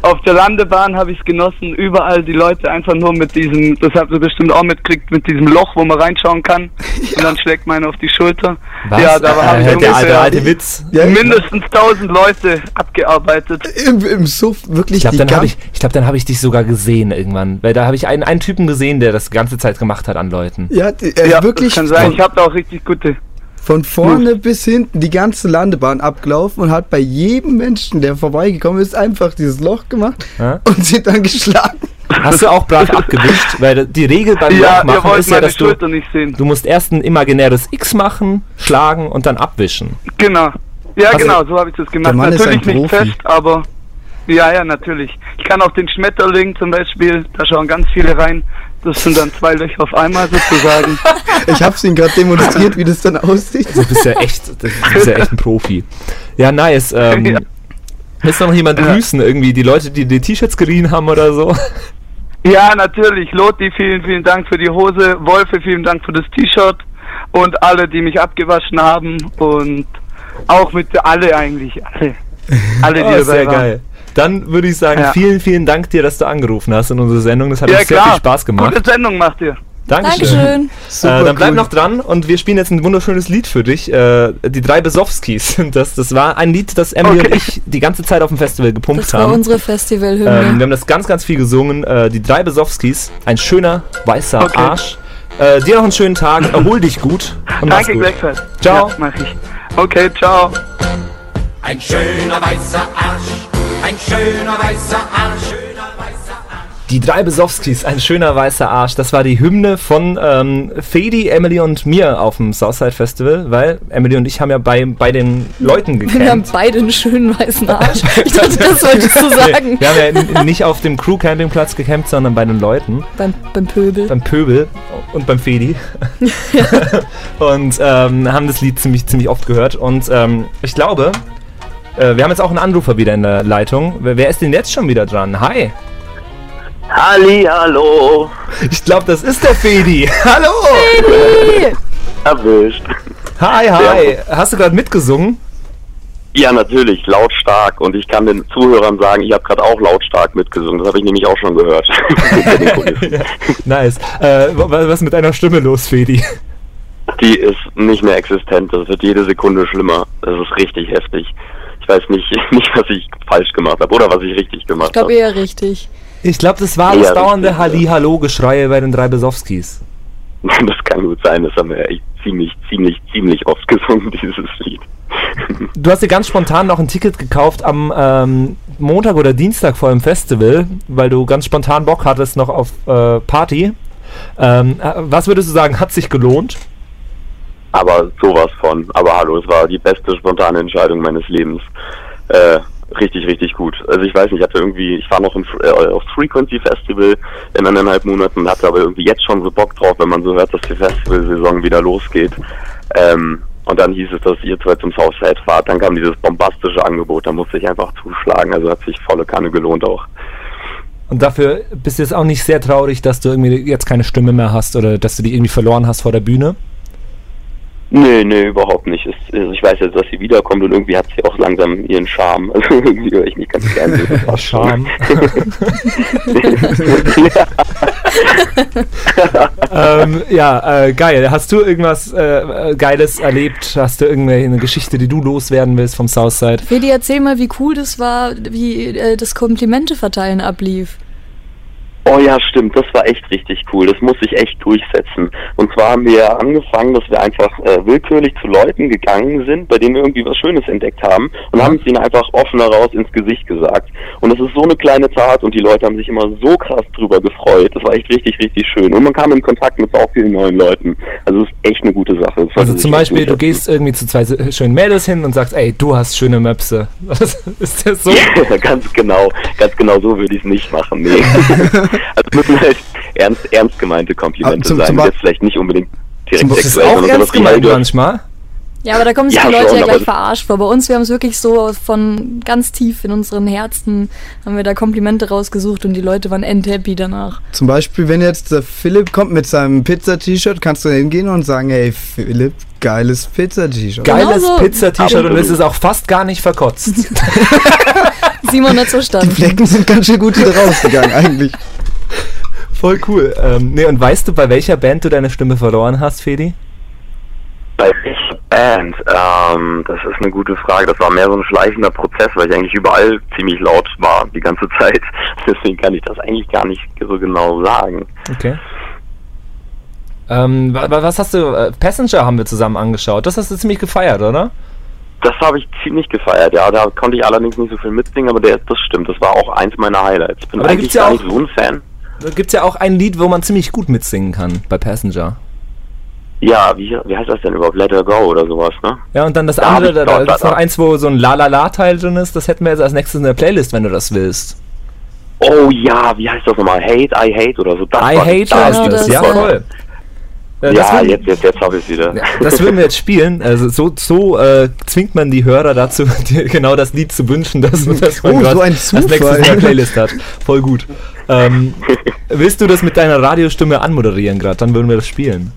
Auf der Landebahn habe ich es genossen, überall die Leute einfach nur mit diesem, das habt ihr bestimmt auch mitgekriegt, mit diesem Loch, wo man reinschauen kann. Und dann schlägt man auf die Schulter. Was? Ja, da habe ich äh, der alte, alte Witz. Ja, mindestens 1000 Leute abgearbeitet. Im, Im Suff wirklich Ich glaube, dann habe ich, ich, glaub, dann hab ich dich sogar gesehen irgendwann. Weil da habe ich einen, einen Typen gesehen, der das ganze Zeit gemacht hat an Leuten. Ja, die- äh, Ja, wirklich das kann sein. Ich habe da auch richtig gute. Von vorne bis hinten die ganze Landebahn abgelaufen und hat bei jedem Menschen, der vorbeigekommen ist, einfach dieses Loch gemacht Ja? und sie dann geschlagen. Hast du auch brav abgewischt? Weil die Regel beim Ja, Loch ihr machen wollt ist ja, meine dass du, Schulter nicht sehen. du musst erst ein imaginäres X machen, schlagen und dann abwischen. Genau. Ja, Also, genau, so habe ich das gemacht. der Mann ist Natürlich nicht fest, aber ja, ja, natürlich. Ich kann auch den Schmetterling zum Beispiel, da schauen ganz viele rein. Das sind dann zwei Löcher auf einmal sozusagen. Ich hab's ihnen gerade demonstriert, wie das dann aussieht. Du bist ja echt, du bist ja echt ein Profi. Ja, nice. Ähm, Ja. Willst du noch jemand Ja. grüßen? Irgendwie die Leute, die die T-Shirts geliehen haben oder so? ja, natürlich. Loti, vielen, vielen Dank für die Hose. Wolfe, vielen Dank für das T-Shirt. Und alle, die mich abgewaschen haben. Und auch mit alle eigentlich. Alle. Alle, die Oh, dabei sehr waren. geil. Dann würde ich sagen, Ja. vielen, vielen Dank dir, dass du angerufen hast in unsere Sendung. Das hat Ja, uns sehr klar. viel Spaß gemacht. Gute Sendung macht ihr. Dankeschön. Dankeschön. Äh, dann bleib cool. noch dran und wir spielen jetzt ein wunderschönes Lied für dich. Äh, die drei Besowskis. Das, das war ein Lied, das Emily Okay. und ich die ganze Zeit auf dem Festival gepumpt Das war haben. unsere Ähm, Festivalhymne. wir haben das ganz, ganz viel gesungen. Äh, die drei Besowskis. Ein schöner, weißer Okay. Arsch. Äh, dir noch einen schönen Tag. Erhol dich gut. Und Danke gut. gleichfalls. Ciao. Ja, mach ich. Okay, ciao. Ein schöner weißer Arsch, ein schöner weißer Arsch, schöner weißer Arsch. Die drei Besowskis, ein schöner weißer Arsch. Das war die Hymne von ähm, Fedi, Emily und mir auf dem Southside Festival, weil Emily und ich haben ja bei, bei den Leuten Wir haben beide einen schönen weißen Arsch. Ich dachte, das wolltest du sagen. Nee, wir haben ja nicht auf dem Crew-Campingplatz gecampt, sondern bei den Leuten. Beim, beim Pöbel. Beim Pöbel und beim Fedi. und ähm, haben das Lied ziemlich, ziemlich oft gehört. Und ähm, ich glaube, äh, wir haben jetzt auch einen Anrufer wieder in der Leitung. Wer, wer ist denn jetzt schon wieder dran? Hi. Halli, hallo. Ich glaube, das ist der Fedi. Hallo. Erwischt. Hi, hi. Hast du gerade mitgesungen? Ja, natürlich, lautstark. Und ich kann den Zuhörern sagen, ich habe gerade auch lautstark mitgesungen. Das habe ich nämlich auch schon gehört. Ja, nice. Äh, wa- wa- was ist mit deiner Stimme los, Fedi? Die ist nicht mehr existent. Das wird jede Sekunde schlimmer. Das ist richtig heftig. Ich weiß nicht, nicht was ich falsch gemacht habe oder was ich richtig Ich gemacht glaube habe. eher richtig. Ich glaube, das war das dauernde richtig, Halli-Hallo-Geschreie bei den drei Besowskis. Das kann gut sein. Das haben wir echt ziemlich, ziemlich, ziemlich oft gesungen, dieses Lied. Du hast dir ganz spontan noch ein Ticket gekauft am ähm, Montag oder Dienstag vor dem Festival, weil du ganz spontan Bock hattest noch auf äh, Party. Ähm, äh, was würdest du sagen, hat sich gelohnt? Aber sowas von. Aber hallo, es war die beste spontane Entscheidung meines Lebens. Äh, richtig, richtig gut. Also ich weiß nicht, ich hatte irgendwie, ich war noch im, äh, auf Frequency Festival in eineinhalb Monaten und hatte aber irgendwie jetzt schon so Bock drauf, wenn man so hört, dass die Festivalsaison wieder losgeht. Ähm, und dann hieß es, dass ihr zwei zum Southside fahrt. Dann kam dieses bombastische Angebot, da musste ich einfach zuschlagen. Also hat sich volle Kanne gelohnt auch. Und dafür bist du jetzt auch nicht sehr traurig, dass du irgendwie jetzt keine Stimme mehr hast oder dass du die irgendwie verloren hast vor der Bühne? Nee, nee, überhaupt nicht. Es, also ich weiß jetzt, dass sie wiederkommt und irgendwie hat sie auch langsam ihren Charme. Also irgendwie höre ich nicht ganz gerne. Charme. ja. ähm, ja, äh, geil. Hast du irgendwas äh, äh, Geiles erlebt? Hast du irgendeine eine Geschichte, die du loswerden willst vom Southside? Fedi, erzähl mal, wie cool das war, wie äh, das Komplimente verteilen ablief. Oh ja, stimmt, das war echt richtig cool. Das muss ich echt durchsetzen. Und zwar haben wir ja angefangen, dass wir einfach äh, willkürlich zu Leuten gegangen sind, bei denen wir irgendwie was Schönes entdeckt haben und haben es ihnen einfach offen heraus ins Gesicht gesagt. Und das ist so eine kleine Tat und die Leute haben sich immer so krass drüber gefreut. Das war echt richtig, richtig schön. Und man kam in Kontakt mit so vielen neuen Leuten. Also es ist echt eine gute Sache. Also zum Beispiel, du gehst irgendwie zu zwei schönen Mädels hin und sagst, ey, du hast schöne Möpse. Ist das so? ganz genau, ganz genau so würde ich es nicht machen. Nee. also müssen halt ernst, ernst gemeinte Komplimente zum- sein, zum die jetzt vielleicht nicht unbedingt direkt Das ist sexuell, auch sondern ernst gemeint manchmal. Ja, aber da kommen sich Ja, die Leute schon, ja gleich verarscht vor. Bei uns, wir haben es wirklich so von ganz tief in unseren Herzen, haben wir da Komplimente rausgesucht und die Leute waren endhappy danach. Zum Beispiel, wenn jetzt der Philipp kommt mit seinem Pizza-T-Shirt, kannst du hingehen und sagen, hey Philipp, geiles Pizza-T-Shirt. Geiles Genau so. Pizza-T-Shirt und es ist auch fast gar nicht verkotzt. Simon hat so Die stand. Flecken sind ganz schön gut wieder rausgegangen, eigentlich. Voll cool. Ähm, nee, und weißt du, bei welcher Band du deine Stimme verloren hast, Fedi? Bei welcher Band? Ähm, das ist eine gute Frage. Das war mehr so ein schleichender Prozess, weil ich eigentlich überall ziemlich laut war die ganze Zeit. Deswegen kann ich das eigentlich gar nicht so genau sagen. Okay. Ähm, wa- wa- was hast du? Äh, Passenger haben wir zusammen angeschaut. Das hast du ziemlich gefeiert, oder? Das habe ich ziemlich gefeiert, ja. Da konnte ich allerdings nicht so viel mitsingen, aber der, das stimmt. Das war auch eins meiner Highlights. Ich bin Aber eigentlich ja gar auch- nicht so ein Fan. Da gibt's ja auch ein Lied, wo man ziemlich gut mitsingen kann bei Passenger. Ja, wie, wie heißt das denn überhaupt? Let Her Go oder sowas, ne? Ja, und dann das Da andere, da, da- da- ist noch eins, wo so ein La-La-La-Teil drin ist. Das hätten wir jetzt als nächstes in der Playlist, wenn du das willst. Oh ja, wie heißt das nochmal? Hate, I Hate oder so. Das I Hate heißt das, das, ja ja. voll. Äh, das Ja, würden- jetzt, jetzt, jetzt habe ich wieder. Das würden wir jetzt spielen. Also so, so äh, zwingt man die Hörer dazu, die, genau das Lied zu wünschen, dass, dass man Oh, so ein als nächstes in der. Playlist hat. Voll gut. Ähm, willst du das mit deiner Radiostimme anmoderieren gerade? Dann würden wir das spielen.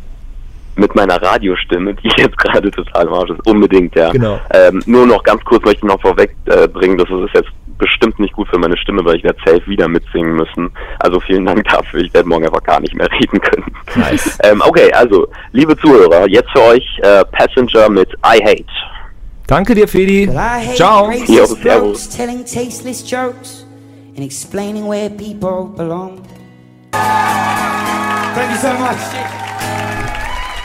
mit meiner Radiostimme, die jetzt gerade total im Arsch ist, unbedingt, ja. Genau. Ähm, nur noch ganz kurz möchte ich noch vorweg äh, bringen, das ist jetzt bestimmt nicht gut für meine Stimme, weil ich werde safe wieder mitsingen müssen. Also vielen Dank dafür, ich werde morgen einfach gar nicht mehr reden können. Nice. ähm, okay, also, liebe Zuhörer, jetzt für euch äh, Passenger mit I Hate. Danke dir, Fedi. But I hate Ciao. blokes servus. telling tasteless jokes and explaining where people belong. Thank you so much.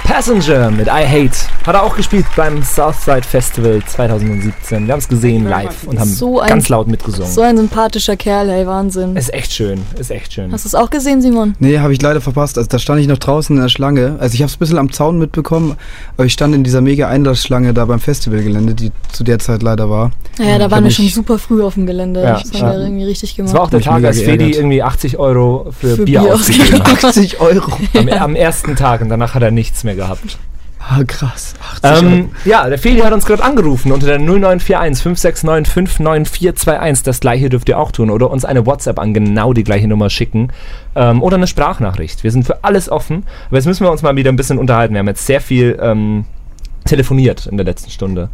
Passenger mit I Hate hat er auch gespielt beim Southside Festival 2017. Wir haben es gesehen live und haben So ein- ganz laut mitgesungen. So ein sympathischer Kerl, ey, Wahnsinn. ist echt schön, ist echt schön. Hast du es auch gesehen, Simon? Nee, habe ich leider verpasst. Also da stand ich noch draußen in der Schlange. Also ich habe es ein bisschen am Zaun mitbekommen, aber ich stand in dieser mega Einlassschlange da beim Festivalgelände, die zu der Zeit leider war. Naja, da waren wir schon super früh auf dem Gelände. Ja, das haben wir irgendwie richtig gemacht. Es war auch der Tag, als Fedi irgendwie 80 Euro für, Für Bier, Bier ausgegeben hat. 80 Euro. Am, am ersten Tag und danach hat er nichts mehr gehabt. Ah, krass. 80 Ähm, ja, der Feli hat uns gerade angerufen unter der 0941 569 59421. Das gleiche dürft ihr auch tun oder uns eine WhatsApp an genau die gleiche Nummer schicken ähm, oder eine Sprachnachricht. Wir sind für alles offen. Aber jetzt müssen wir uns mal wieder ein bisschen unterhalten. Wir haben jetzt sehr viel ähm, telefoniert in der letzten Stunde.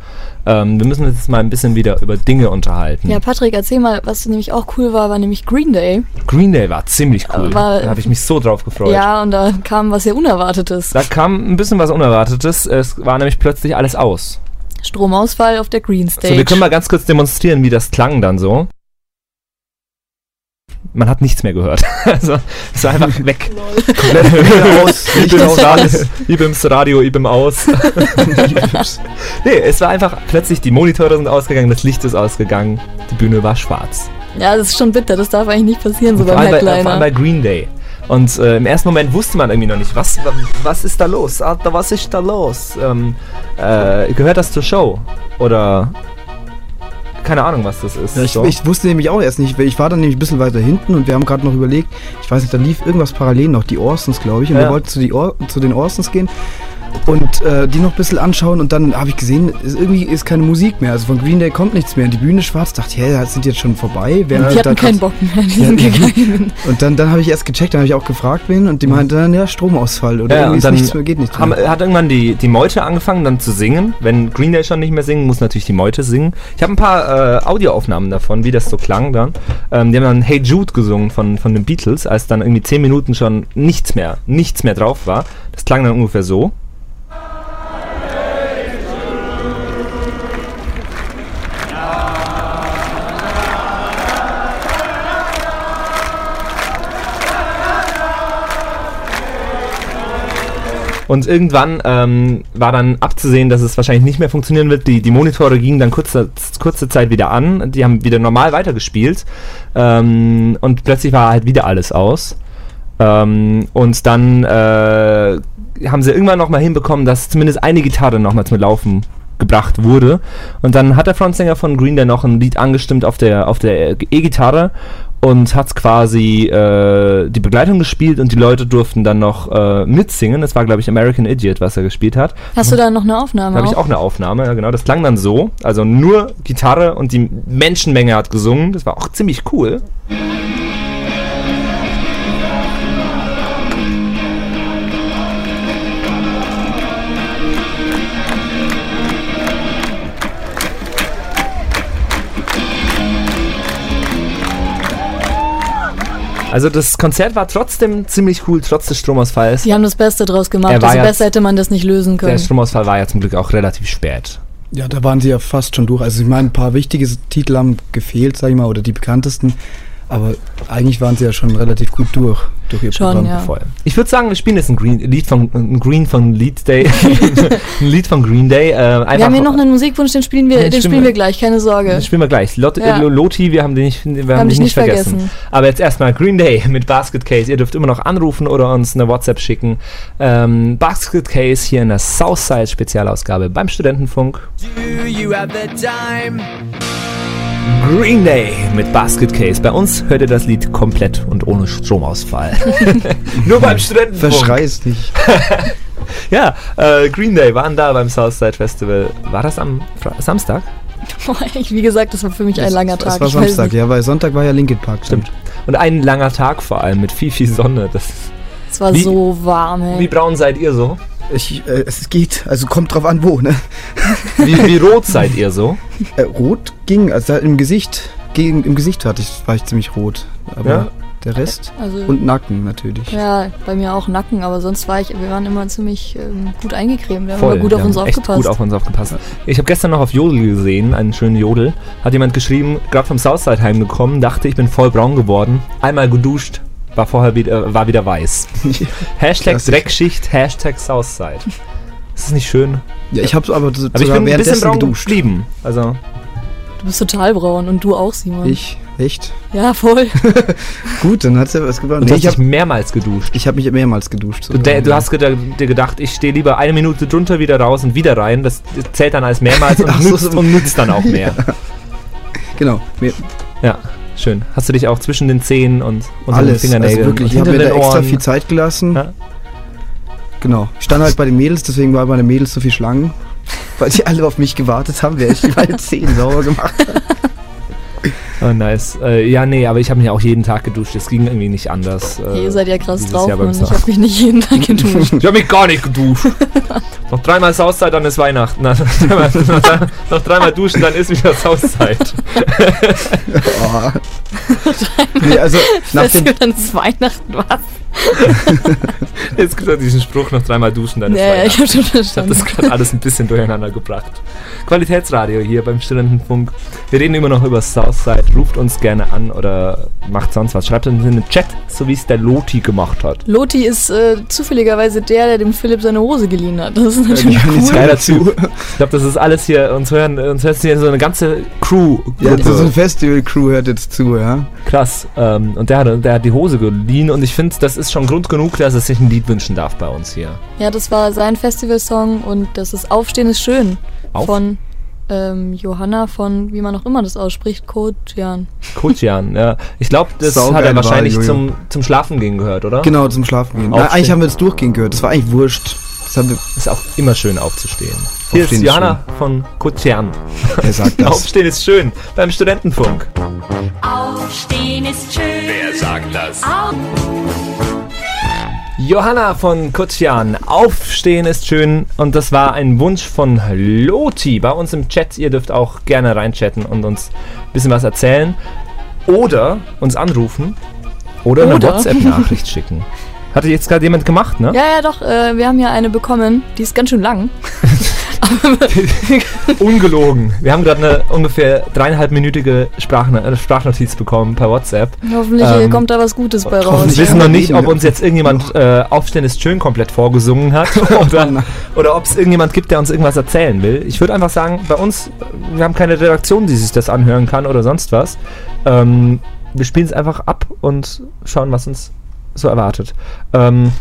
Ähm, wir müssen uns jetzt mal ein bisschen wieder über Dinge unterhalten. Ja, Patrick, erzähl mal, was nämlich auch cool war, war nämlich Green Day. Green Day war ziemlich cool. War- da habe ich mich so drauf gefreut. Ja, und da kam was sehr Unerwartetes. Da kam ein bisschen was Unerwartetes. Es war nämlich plötzlich alles aus. Stromausfall auf der Green Stage. So, wir können mal ganz kurz demonstrieren, wie das klang dann so. Man hat nichts mehr gehört. also, es war einfach weg. Komplett Ibim's aus, Radio, alles. Ibim's Radio, Ibim aus. nee, es war einfach plötzlich, die Monitore sind ausgegangen, das Licht ist ausgegangen, die Bühne war schwarz. Ja, das ist schon bitter, das darf eigentlich nicht passieren, so vor, beim allem bei, vor Headliner. allem bei Green Day. Und äh, im ersten Moment wusste man irgendwie noch nicht, was, was ist da los? Alter, was ist da los? Ähm, äh, gehört das zur Show? Oder keine Ahnung, was das ist. Ja, ich, so. ich wusste nämlich auch erst nicht, weil ich war dann nämlich ein bisschen weiter hinten und wir haben gerade noch überlegt, ich weiß nicht, da lief irgendwas parallel noch, die Orsons, glaube ich, und Ja. wir wollten zu, Or zu den Orsons gehen und äh, die noch ein bisschen anschauen und dann habe ich gesehen, ist, irgendwie ist keine Musik mehr, also von Green Day kommt nichts mehr und die Bühne schwarz, dachte, hä, das sind jetzt schon vorbei. Während die da hatten keinen Bock mehr, die sind gegangen. Und dann, dann habe ich erst gecheckt, dann habe ich auch gefragt wen und die meinten dann, ja, Stromausfall oder Ja, irgendwie und ist dann nichts mehr, geht nichts haben, mehr. hat irgendwann die, die Meute angefangen dann zu singen. Wenn Green Day schon nicht mehr singen, muss natürlich die Meute singen. Ich habe ein paar äh, Audioaufnahmen davon, wie das so klang dann. Ähm, die haben dann Hey Jude gesungen von, von den Beatles, als dann irgendwie 10 Minuten schon nichts mehr, nichts mehr drauf war. Das klang dann ungefähr so. Und irgendwann ähm, war dann abzusehen, dass es wahrscheinlich nicht mehr funktionieren wird. Die, die Monitore gingen dann kurze, kurze Zeit wieder an. Die haben wieder normal weitergespielt. Ähm, und plötzlich war halt wieder alles aus. Ähm, und dann äh, haben sie irgendwann nochmal hinbekommen, dass zumindest eine Gitarre nochmal zum Laufen gebracht wurde. Und dann hat der Frontsänger von Green Day noch ein Lied angestimmt auf der, auf der E-Gitarre und hat quasi äh, die Begleitung gespielt und die Leute durften dann noch äh, mitsingen. Das war, glaube ich, American Idiot, was er gespielt hat. Hast du da noch eine Aufnahme? Da habe ich auch eine Aufnahme, ja genau. Das klang dann so. Also nur Gitarre und die Menschenmenge hat gesungen. Das war auch ziemlich cool. Also das Konzert war trotzdem ziemlich cool, trotz des Stromausfalls. Die haben das Beste draus gemacht, also ja- besser hätte man das nicht lösen Der können. Stromausfall war ja zum Glück auch relativ spät. Ja, da waren sie ja fast schon durch. Also ich meine, ein paar wichtige Titel haben gefehlt, sag ich mal, oder die bekanntesten. Aber eigentlich waren sie ja schon relativ gut durch, durch ihr Schon, Programm. ja. Voll. Ich würde sagen, wir spielen jetzt ein, Green, Lied von ein Green von Lead Day. ein Lied von Green Day. Äh, wir haben hier noch einen Musikwunsch, den spielen wir, Den den spielen spielen wir- wir gleich, keine Sorge. Das spielen wir gleich. Lot Ja. äh, Loti, wir haben, den nicht, wir haben, Haben dich dich nicht nicht vergessen. vergessen. Aber jetzt erstmal Green Day mit Basket Case. Ihr dürft immer noch anrufen oder uns eine WhatsApp schicken. Ähm, Basket Case hier in der Southside Spezialausgabe beim Studentenfunk. Do you have the time? Green Day mit Basket Case. Bei uns hört ihr das Lied komplett und ohne Stromausfall. Nur beim Studentenfunk. Verschrei's nicht. ja, äh, Green Day waren da beim Southside Festival. War das am Fra Samstag? Ich- Wie gesagt, das war für mich ein langer Tag. Das war Samstag, ja, weil Sonntag war ja Linkin Park. Stimmt. Und ein langer Tag vor allem mit viel, viel Sonne. Das, Es war Wie- so warm, ey. wie braun seid ihr so? Ich, äh, es geht, also kommt drauf an, wo, ne? Wie, wie rot seid ihr so? Äh, rot ging, also im Gesicht, gegen, im Gesicht hatte ich, war ich ziemlich rot. Aber Ja? der Rest Also- und Nacken natürlich. Ja, bei mir auch Nacken, aber sonst war ich, wir waren immer ziemlich ähm, gut eingecremt. Wir haben Voll, immer gut auf uns haben echt aufgepasst. gut auf uns aufgepasst. Ich habe gestern noch auf Jodel gesehen, einen schönen Jodel. Hat jemand geschrieben, gerade vom Southside heimgekommen, dachte, ich bin voll braun geworden. Einmal geduscht, war vorher wieder, war wieder weiß. Hashtag Klassisch. Dreckschicht, Hashtag Southside. Ist das nicht schön? Ja, ich habe aber, so- Aber ich bin ein bisschen braun geduscht. geblieben. Also, Du bist total braun und du auch, Simon. Ich? Echt? Ja, voll. Gut, dann hat's ja was gebracht. und Nee, ich habe mehrmals geduscht. ich hab mich mehrmals geduscht. Du, de, du hast dir gedacht, ich stehe lieber eine Minute drunter, wieder raus und wieder rein. Das zählt dann als mehrmals und, Ach so, nützt, so. und nützt dann auch mehr. Genau. Mir, Ja, schön. Hast du dich auch zwischen den Zähnen und unter alles. den Fingernägeln Also wirklich, und ich habe hinter mir da den extra Ohren? viel Zeit gelassen. Ja. Genau. Ich stand halt bei den Mädels, deswegen waren bei den Mädels so viel Schlangen. Weil die alle auf mich gewartet haben, wer ich meine Zähne sauber gemacht habe. Oh, nice. Äh, ja, nee, aber ich habe mich auch jeden Tag geduscht. Es ging irgendwie nicht anders. Äh, ihr seid ja krass drauf, Mann. Ich Sa- hab mich nicht jeden Tag geduscht. Ich habe mich gar nicht geduscht. noch dreimal Sauszeit, dann ist Weihnachten. Na, dreimal- noch dreimal duschen, dann ist wieder Sauszeit. Oh. nee, also nach dem, dann ist Weihnachten, was? Jetzt gibt es diesen Spruch, noch dreimal duschen, dann ist Ja, ja, ich hab schon Ich habe verstanden. das gerade alles ein bisschen durcheinander gebracht. Qualitätsradio hier beim Studentenfunk. Wir reden immer noch über Southside. Ruft uns gerne an oder macht sonst was. Schreibt uns in den Chat, so wie es der Loti gemacht hat. Loti ist äh, zufälligerweise der, der dem Philipp seine Hose geliehen hat. Das ist natürlich cool. Geiler Typ. Ich glaube, das ist alles hier, uns hören, uns hört hier so eine ganze Crew. ja, so so ein Festival-Crew hört jetzt zu, ja. Krass. Ähm, und der hat, der hat die Hose geliehen und ich finde, das ist schon Grund genug, dass er sich ein Lied wünschen darf bei uns hier. Ja, das war sein Festivalsong und das ist Aufstehen ist schön. Auf- Von ähm, Johanna von, wie man auch immer das ausspricht, Kotjan. Kutjan, ja. Ich glaube, das Saugeile hat er wahrscheinlich Jojo. zum, zum Schlafen gehen gehört, oder? Genau, zum Schlafen gehen. Na, eigentlich haben wir das durchgehen gehört. Das war eigentlich wurscht. Das haben wir, Ist auch immer schön aufzustehen. Hier Aufstehen ist ist Johanna von Kutjan. wer sagt das? Aufstehen ist schön beim Studentenfunk. Aufstehen ist schön. Wer sagt das? Johanna von Kutjan, Aufstehen ist schön und das war ein Wunsch von Loti bei uns im Chat. Ihr dürft auch gerne reinchatten und uns ein bisschen was erzählen oder uns anrufen oder, eine Oder? WhatsApp-Nachricht schicken. Hatte jetzt gerade jemand gemacht, ne? Ja, ja, doch, äh, wir haben hier eine bekommen, die ist ganz schön lang. Ungelogen. Wir haben gerade eine ungefähr dreieinhalbminütige Sprachno äh, Sprachnotiz bekommen per WhatsApp. Hoffentlich äh, Ähm, kommt da was Gutes bei raus. Wir wissen noch nicht, ob uns jetzt irgendjemand äh, Aufstehen ist schön komplett vorgesungen hat oder, oder ob es irgendjemand gibt, der uns irgendwas erzählen will. Ich würde einfach sagen, bei uns, wir haben keine Redaktion, die sich das anhören kann oder sonst was. Ähm, wir spielen es einfach ab und schauen, was uns so erwartet. Ähm,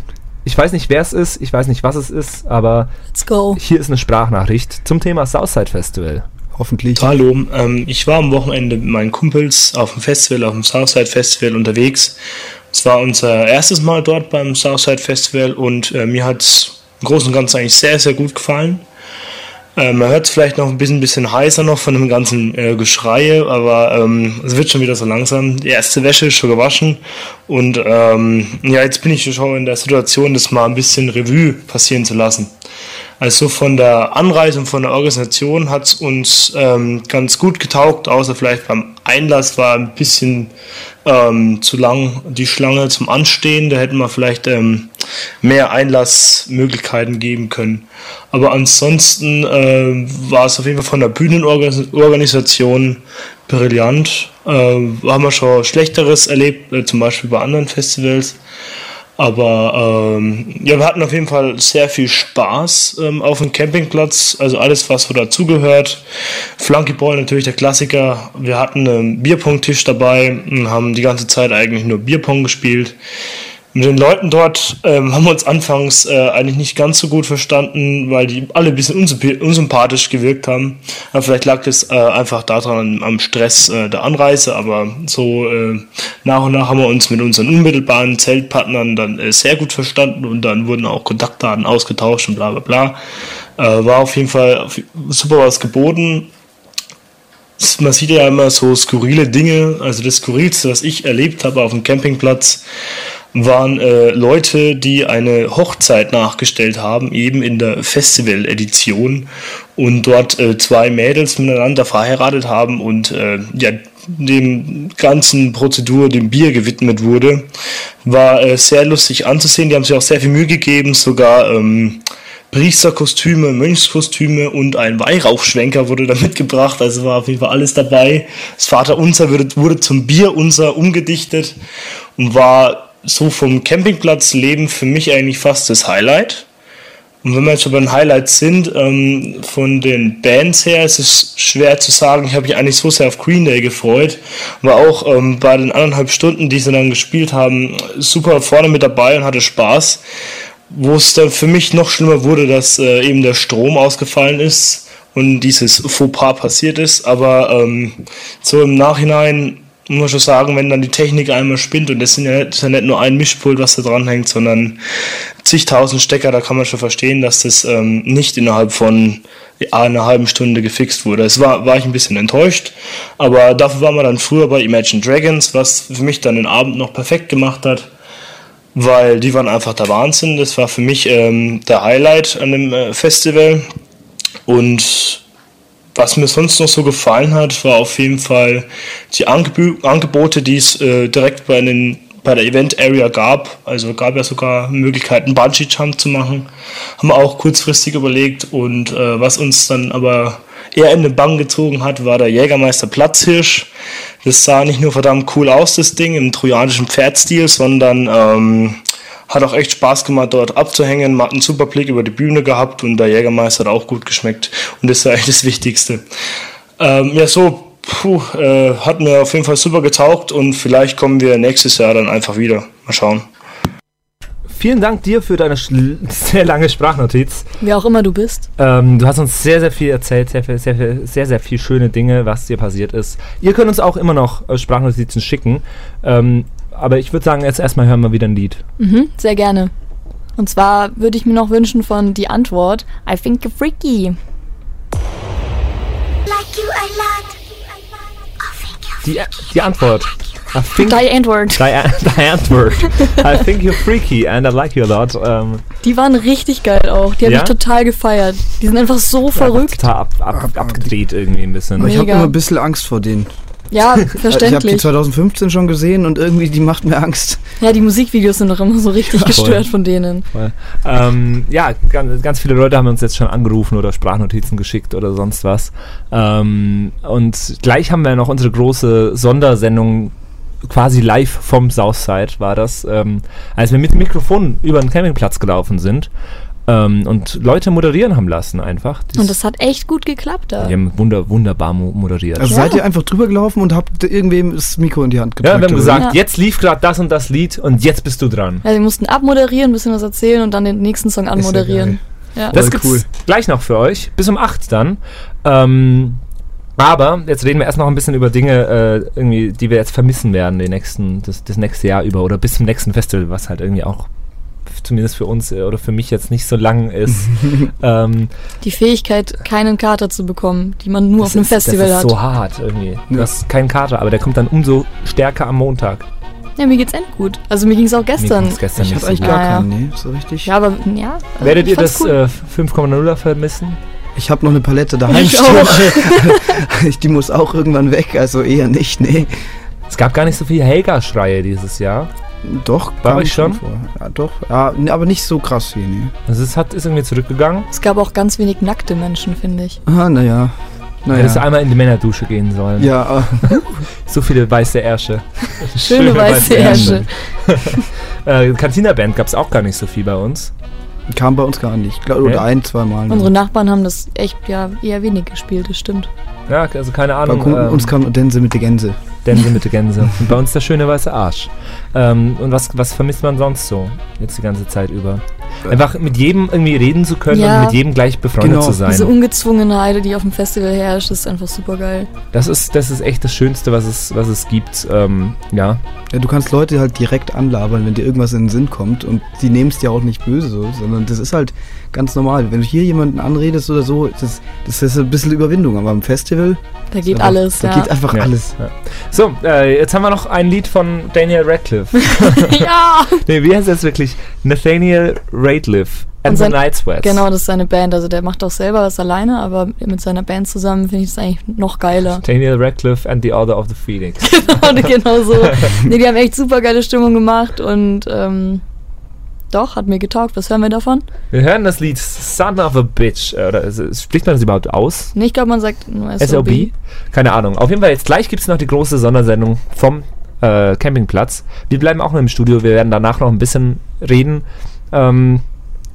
ich weiß nicht, wer es ist, ich weiß nicht, was es ist, aber Let's go. hier ist eine Sprachnachricht zum Thema Southside Festival. Hoffentlich. Hallo, ähm, ich war am Wochenende mit meinen Kumpels auf dem Festival, auf dem Southside Festival unterwegs. Es war unser erstes Mal dort beim Southside Festival und äh, mir hat es im Großen und Ganzen eigentlich sehr, sehr gut gefallen. Äh, man hört es vielleicht noch ein bisschen, bisschen heißer noch von dem ganzen äh, Geschreie, aber ähm, es wird schon wieder so langsam. Die erste Wäsche ist schon gewaschen und ähm, ja, jetzt bin ich schon in der Situation, das mal ein bisschen Revue passieren zu lassen. Also von der Anreise und von der Organisation hat es uns ähm, ganz gut getaugt, außer vielleicht beim Einlass war ein bisschen ähm, zu lang die Schlange zum Anstehen. Da hätten wir vielleicht ähm, mehr Einlassmöglichkeiten geben können. Aber ansonsten äh, war es auf jeden Fall von der Bühnenorganisation brillant. Äh, haben wir schon Schlechteres erlebt, äh, zum Beispiel bei anderen Festivals. Aber ähm, ja, wir hatten auf jeden Fall sehr viel Spaß ähm, auf dem Campingplatz. Also alles, was so dazugehört. Flunkyball natürlich der Klassiker. Wir hatten einen Bierpong-Tisch dabei und haben die ganze Zeit eigentlich nur Bierpong gespielt. Mit den Leuten dort ähm, haben wir uns anfangs äh, eigentlich nicht ganz so gut verstanden, weil die alle ein bisschen unsymp- unsympathisch gewirkt haben. Aber vielleicht lag es äh, einfach daran am Stress äh, der Anreise, aber so äh, nach und nach haben wir uns mit unseren unmittelbaren Zeltpartnern dann äh, sehr gut verstanden und dann wurden auch Kontaktdaten ausgetauscht und bla bla bla. Äh, war auf jeden Fall super was geboten man sieht ja immer so skurrile Dinge. Also das Skurrilste, was ich erlebt habe auf dem Campingplatz, waren äh, Leute, die eine Hochzeit nachgestellt haben, eben in der Festival-Edition und dort äh, zwei Mädels miteinander verheiratet haben und äh, ja, dem ganzen Prozedur dem Bier gewidmet wurde. War äh, sehr lustig anzusehen. Die haben sich auch sehr viel Mühe gegeben, sogar ähm, Priesterkostüme, Mönchskostüme und ein Weihrauchschwenker wurde da mitgebracht. Also war auf jeden Fall alles dabei. Das Vaterunser wurde, wurde zum Bierunser umgedichtet und war so vom Campingplatzleben für mich eigentlich fast das Highlight. Und wenn wir jetzt bei den Highlights sind, ähm, von den Bands her ist es schwer zu sagen. Ich habe mich eigentlich so sehr auf Green Day gefreut. War auch ähm, bei den anderthalb Stunden, die sie dann gespielt haben, super vorne mit dabei und hatte Spaß. Wo es dann für mich noch schlimmer wurde, dass äh, eben der Strom ausgefallen ist und dieses Fauxpas passiert ist. Aber ähm, so im Nachhinein muss schon sagen, wenn dann die Technik einmal spinnt und das, sind ja nicht, ist ja nicht nur ein Mischpult, was da dran hängt, sondern zigtausend Stecker, da kann man schon verstehen, dass das ähm, nicht innerhalb von einer halben Stunde gefixt wurde. Es war, war ich ein bisschen enttäuscht, aber dafür waren wir dann früher bei Imagine Dragons, was für mich dann den Abend noch perfekt gemacht hat, weil die waren einfach der Wahnsinn. Das war für mich ähm, der Highlight an dem äh, Festival und was mir sonst noch so gefallen hat, war auf jeden Fall die Angeb Angebote, die es äh, direkt bei, den, bei der Event Area gab. Also gab ja sogar Möglichkeiten, Bungee Jump zu machen. Haben wir auch kurzfristig überlegt. Und äh, was uns dann aber eher in den Bann gezogen hat, war der Jägermeister Platzhirsch. Das sah nicht nur verdammt cool aus, das Ding, im trojanischen Pferdstil, sondern ähm, hat auch echt Spaß gemacht, dort abzuhängen. Man hat einen super Blick über die Bühne gehabt und der Jägermeister hat auch gut geschmeckt. Und das war eigentlich das Wichtigste. Ähm, ja, so, puh, äh, hat mir auf jeden Fall super getaugt und vielleicht kommen wir nächstes Jahr dann einfach wieder. Mal schauen. Vielen Dank dir für deine sehr lange Sprachnotiz. Wer auch immer du bist. Ähm, du hast uns sehr, sehr viel erzählt, sehr, sehr, sehr, sehr, sehr viel schöne Dinge, was dir passiert ist. Ihr könnt uns auch immer noch äh, Sprachnotizen schicken. Ähm, aber ich würde sagen, jetzt erstmal hören wir wieder ein Lied. Mhm, sehr gerne. Und zwar würde ich mir noch wünschen von die Antwort I think you're freaky. Die, die Antwort. I think Die Antwort. Die, die Antwort. I think you're freaky and I like you a lot. Ähm, Die waren richtig geil auch. Die habe Ja? ich total gefeiert. Die sind einfach so verrückt. total ab, ab, abgedreht irgendwie ein bisschen. Ich habe Mega. immer ein bisschen Angst vor denen. Ja, Ich habe die verständlich. 2015 schon gesehen und irgendwie die macht mir Angst. Ja, die Musikvideos sind doch immer so richtig Ja, gestört von denen. Ähm, ja, ganz, ganz viele Leute haben uns jetzt schon angerufen oder Sprachnotizen geschickt oder sonst was. Ähm, und gleich haben wir noch unsere große Sondersendung quasi live vom Southside war das, ähm, als wir mit dem Mikrofon über den Campingplatz gelaufen sind ähm, und Leute moderieren haben lassen einfach. Die, Und das hat echt gut geklappt da. die haben wunder, wunderbar mo moderiert. Also seid ihr einfach drüber gelaufen und habt irgendwem das Mikro in die Hand ja, gedrückt? wir haben gesagt? Ja. jetzt lief gerade das und das Lied und jetzt bist du dran. Ja, sie mussten abmoderieren, ein bisschen was erzählen und dann den nächsten Song anmoderieren. Ja, Das gibt's cool. gleich noch für euch, bis um 8 dann. Ähm, aber jetzt reden wir erst noch ein bisschen über Dinge, äh, irgendwie, die wir jetzt vermissen werden, die nächsten, das, das nächste Jahr über oder bis zum nächsten Festival, was halt irgendwie auch zumindest für uns äh, oder für mich jetzt nicht so lang ist. ähm, Die Fähigkeit, keinen Kater zu bekommen, die man nur auf einem ist, Festival das ist hat. so hart irgendwie. Du hast keinen Kater, aber der kommt dann umso stärker am Montag. Ja, mir geht's endgut. Also mir ging's auch gestern. ging's gestern Ich nicht eigentlich gut. gar Ja, ja. keinen, nee, so richtig. Ja, aber ja. also Werdet ihr das cool. äh, 5,0er vermissen? Ich habe noch eine Palette daheim Ich stehen. die muss auch irgendwann weg, also eher nicht, nee. Es gab gar nicht so viele Helga-Schreie dieses Jahr. Doch, War kam euch schon? vor. Ja, doch. Ja, aber nicht so krass wie, nee. Also es hat, ist irgendwie zurückgegangen. Es gab auch ganz wenig nackte Menschen, finde ich. Ah, naja. Naja. Hättest du einmal in die Männerdusche gehen sollen. Ja, äh, So viele weiße Ärsche. Schöne weiße Ärsche. äh, Cantina Band gab es auch gar nicht so viel bei uns. kam bei uns gar nicht. Ich glaub? Oder ein, zwei Mal. Unsere Nachbarn haben das echt ja eher wenig gespielt, das stimmt. Ja, also keine bei Ahnung. Kunden, uns kam Dense mit der Gänse. Dense mit der Gänse. Und bei uns der schöne weiße Arsch. Ähm, und was, was vermisst man sonst so? Jetzt die ganze Zeit über. Einfach mit jedem irgendwie reden zu können Ja. und mit jedem gleich befreundet Genau. zu sein. Diese Ungezwungenheit, die auf dem Festival herrscht, ist einfach super geil. Das ist, das ist echt das Schönste, was es, was es gibt. Ähm, ja. Ja, du kannst Leute halt direkt anlabern, wenn dir irgendwas in den Sinn kommt und die nehmen es dir auch nicht böse so, sondern das ist halt ganz normal. Wenn du hier jemanden anredest oder so, das, das ist ein bisschen Überwindung, aber am Festival Da geht einfach- alles, Da ja. geht einfach Ja. alles. Ja. So, äh, jetzt haben wir noch ein Lied von Daniel Radcliffe. ja! nee, wie heißt das wirklich? Nathaniel Radcliffe and Und the sein- Night Sweats. Genau, das ist seine Band. Also der macht auch selber was alleine, aber mit seiner Band zusammen finde ich das eigentlich noch geiler. Daniel Radcliffe and the Order of the Phoenix. genau, genau so. Nee, die haben echt super geile Stimmung gemacht und ähm, doch, hat mir getaugt. Was hören wir davon? Wir hören das Lied Son of a Bitch. äh, Oder es- spricht man das überhaupt aus? Nee, ich glaube, man sagt nur SOB. SOB? Keine Ahnung. Auf jeden Fall, jetzt gleich gibt es noch die große Sondersendung vom äh, Campingplatz. Wir bleiben auch noch im Studio, wir werden danach noch ein bisschen reden. Ähm,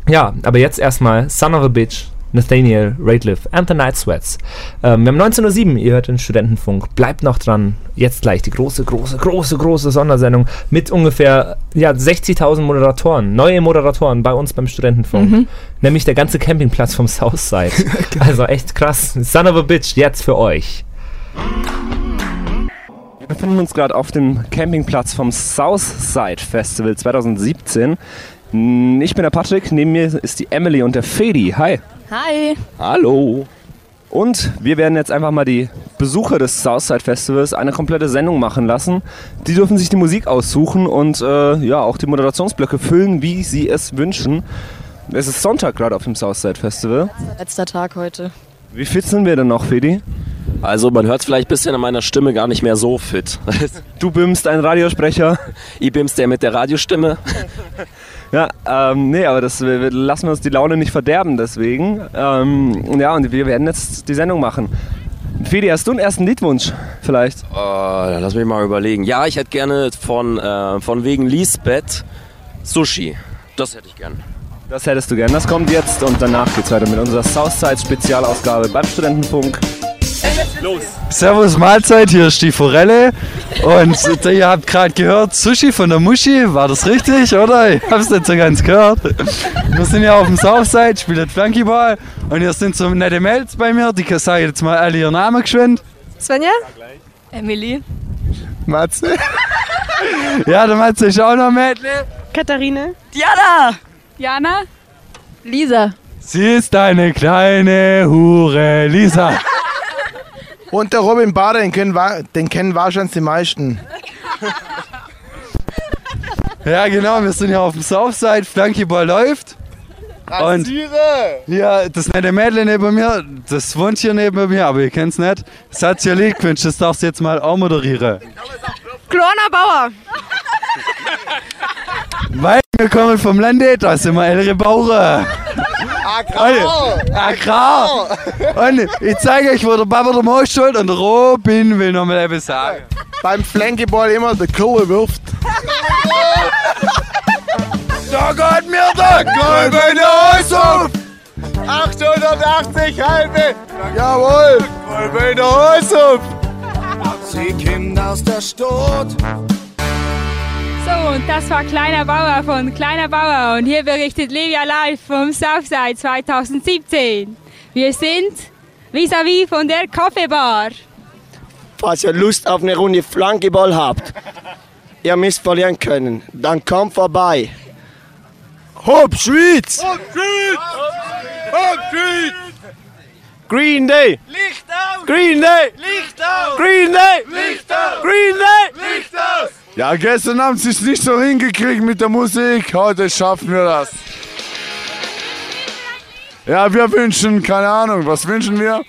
ja, aber jetzt erstmal Son of a Bitch, Nathaniel Rateliff and the Night Sweats. Ähm, wir haben 19.07 Uhr, ihr hört den Studentenfunk. Bleibt noch dran. Jetzt gleich die große, große, große, große Sondersendung mit ungefähr ja, 60.000 Moderatoren, neue Moderatoren bei uns beim Studentenfunk. Mhm. Nämlich der ganze Campingplatz vom Southside. also echt krass. Son of a Bitch, jetzt für euch. Wir befinden uns gerade auf dem Campingplatz vom Southside Festival 2017. Mm, Ich bin der Patrick, neben mir ist die Emily und der Fedi. Hi. Hi. Hallo. Und wir werden jetzt einfach mal die Besucher des Southside Festivals eine komplette Sendung machen lassen. Die dürfen sich die Musik aussuchen und äh, ja auch die Moderationsblöcke füllen, wie sie es wünschen. Es ist Sonntag gerade auf dem Southside Festival. Letzter Tag heute. Wie fit sind wir denn noch, Fedi? Also man hört es vielleicht ein bisschen an meiner Stimme gar nicht mehr so fit. Du bimmst ein Radiosprecher. Ich bimmst der mit der Radiostimme. Ja, ähm, nee, aber das wir, wir lassen uns die Laune nicht verderben deswegen. Ähm, ja, und wir werden jetzt die Sendung machen. Fedi, hast du einen ersten Liedwunsch vielleicht? Oh, lass mich mal überlegen. Ja, ich hätte gerne von, äh, von wegen Lisbeth Sushi. Das hätte ich gern. Das hättest du gern. Das kommt jetzt und danach geht's weiter mit unserer Southside Spezialausgabe beim Studentenfunk. Los. Servus Mahlzeit, hier ist die Forelle und ihr habt gerade gehört Sushi von der Muschi, war das richtig, oder? Ich hab's nicht so ganz gehört. Wir sind ja auf dem Southside, spielen Flunkyball und hier sind so nette Mails bei mir, die sagen jetzt mal alle ihren Namen geschwind. Svenja? Emily. Matze? Ja, der Matze ist auch noch Mädchen. Katharine? Diana! Jana? Lisa. Sie ist eine kleine Hure, Lisa. Und der Robin Bader, den kennen, wa- den kennen wahrscheinlich die meisten. Ja, genau, wir sind ja auf dem Southside, Flunkyball läuft. Und ja, das nette Mädchen neben mir, das wohnt hier neben mir, aber ihr kennt's nicht. Das hat sich ein Lied gewünscht, das darfst du jetzt mal auch moderieren. Klorner Bauer! Weil wir kommen vom Lande, da sind wir ältere Bauern. Agrar! Agrar! Und ich zeige euch, wo der Papa der Maus schuld und der Robin will noch mal etwas sagen. Beim Flankeball immer der Kohle wirft. Da geht mir der Kolbe in der auf! 880 halbe! Jawohl! Kolbe in der auf! Sie kommt aus der Stadt. So, und das war Kleiner Bauer von Kleiner Bauer und hier berichtet Livia live vom Southside 2017. Wir sind vis-à-vis von der Kaffeebar. Falls ihr Lust auf eine Runde Flankeball habt, ihr müsst verlieren können, dann kommt vorbei. Hopp Schweiz! Hopp Schweiz! Hopp Schweiz! Green Day! Licht aus! Green Day! Licht aus! Green Day! Licht aus! Green Day! Licht aus! Ja, gestern haben sie es nicht so hingekriegt mit der Musik. Heute schaffen wir das. Ja, wir wünschen, keine Ahnung, was wünschen wir?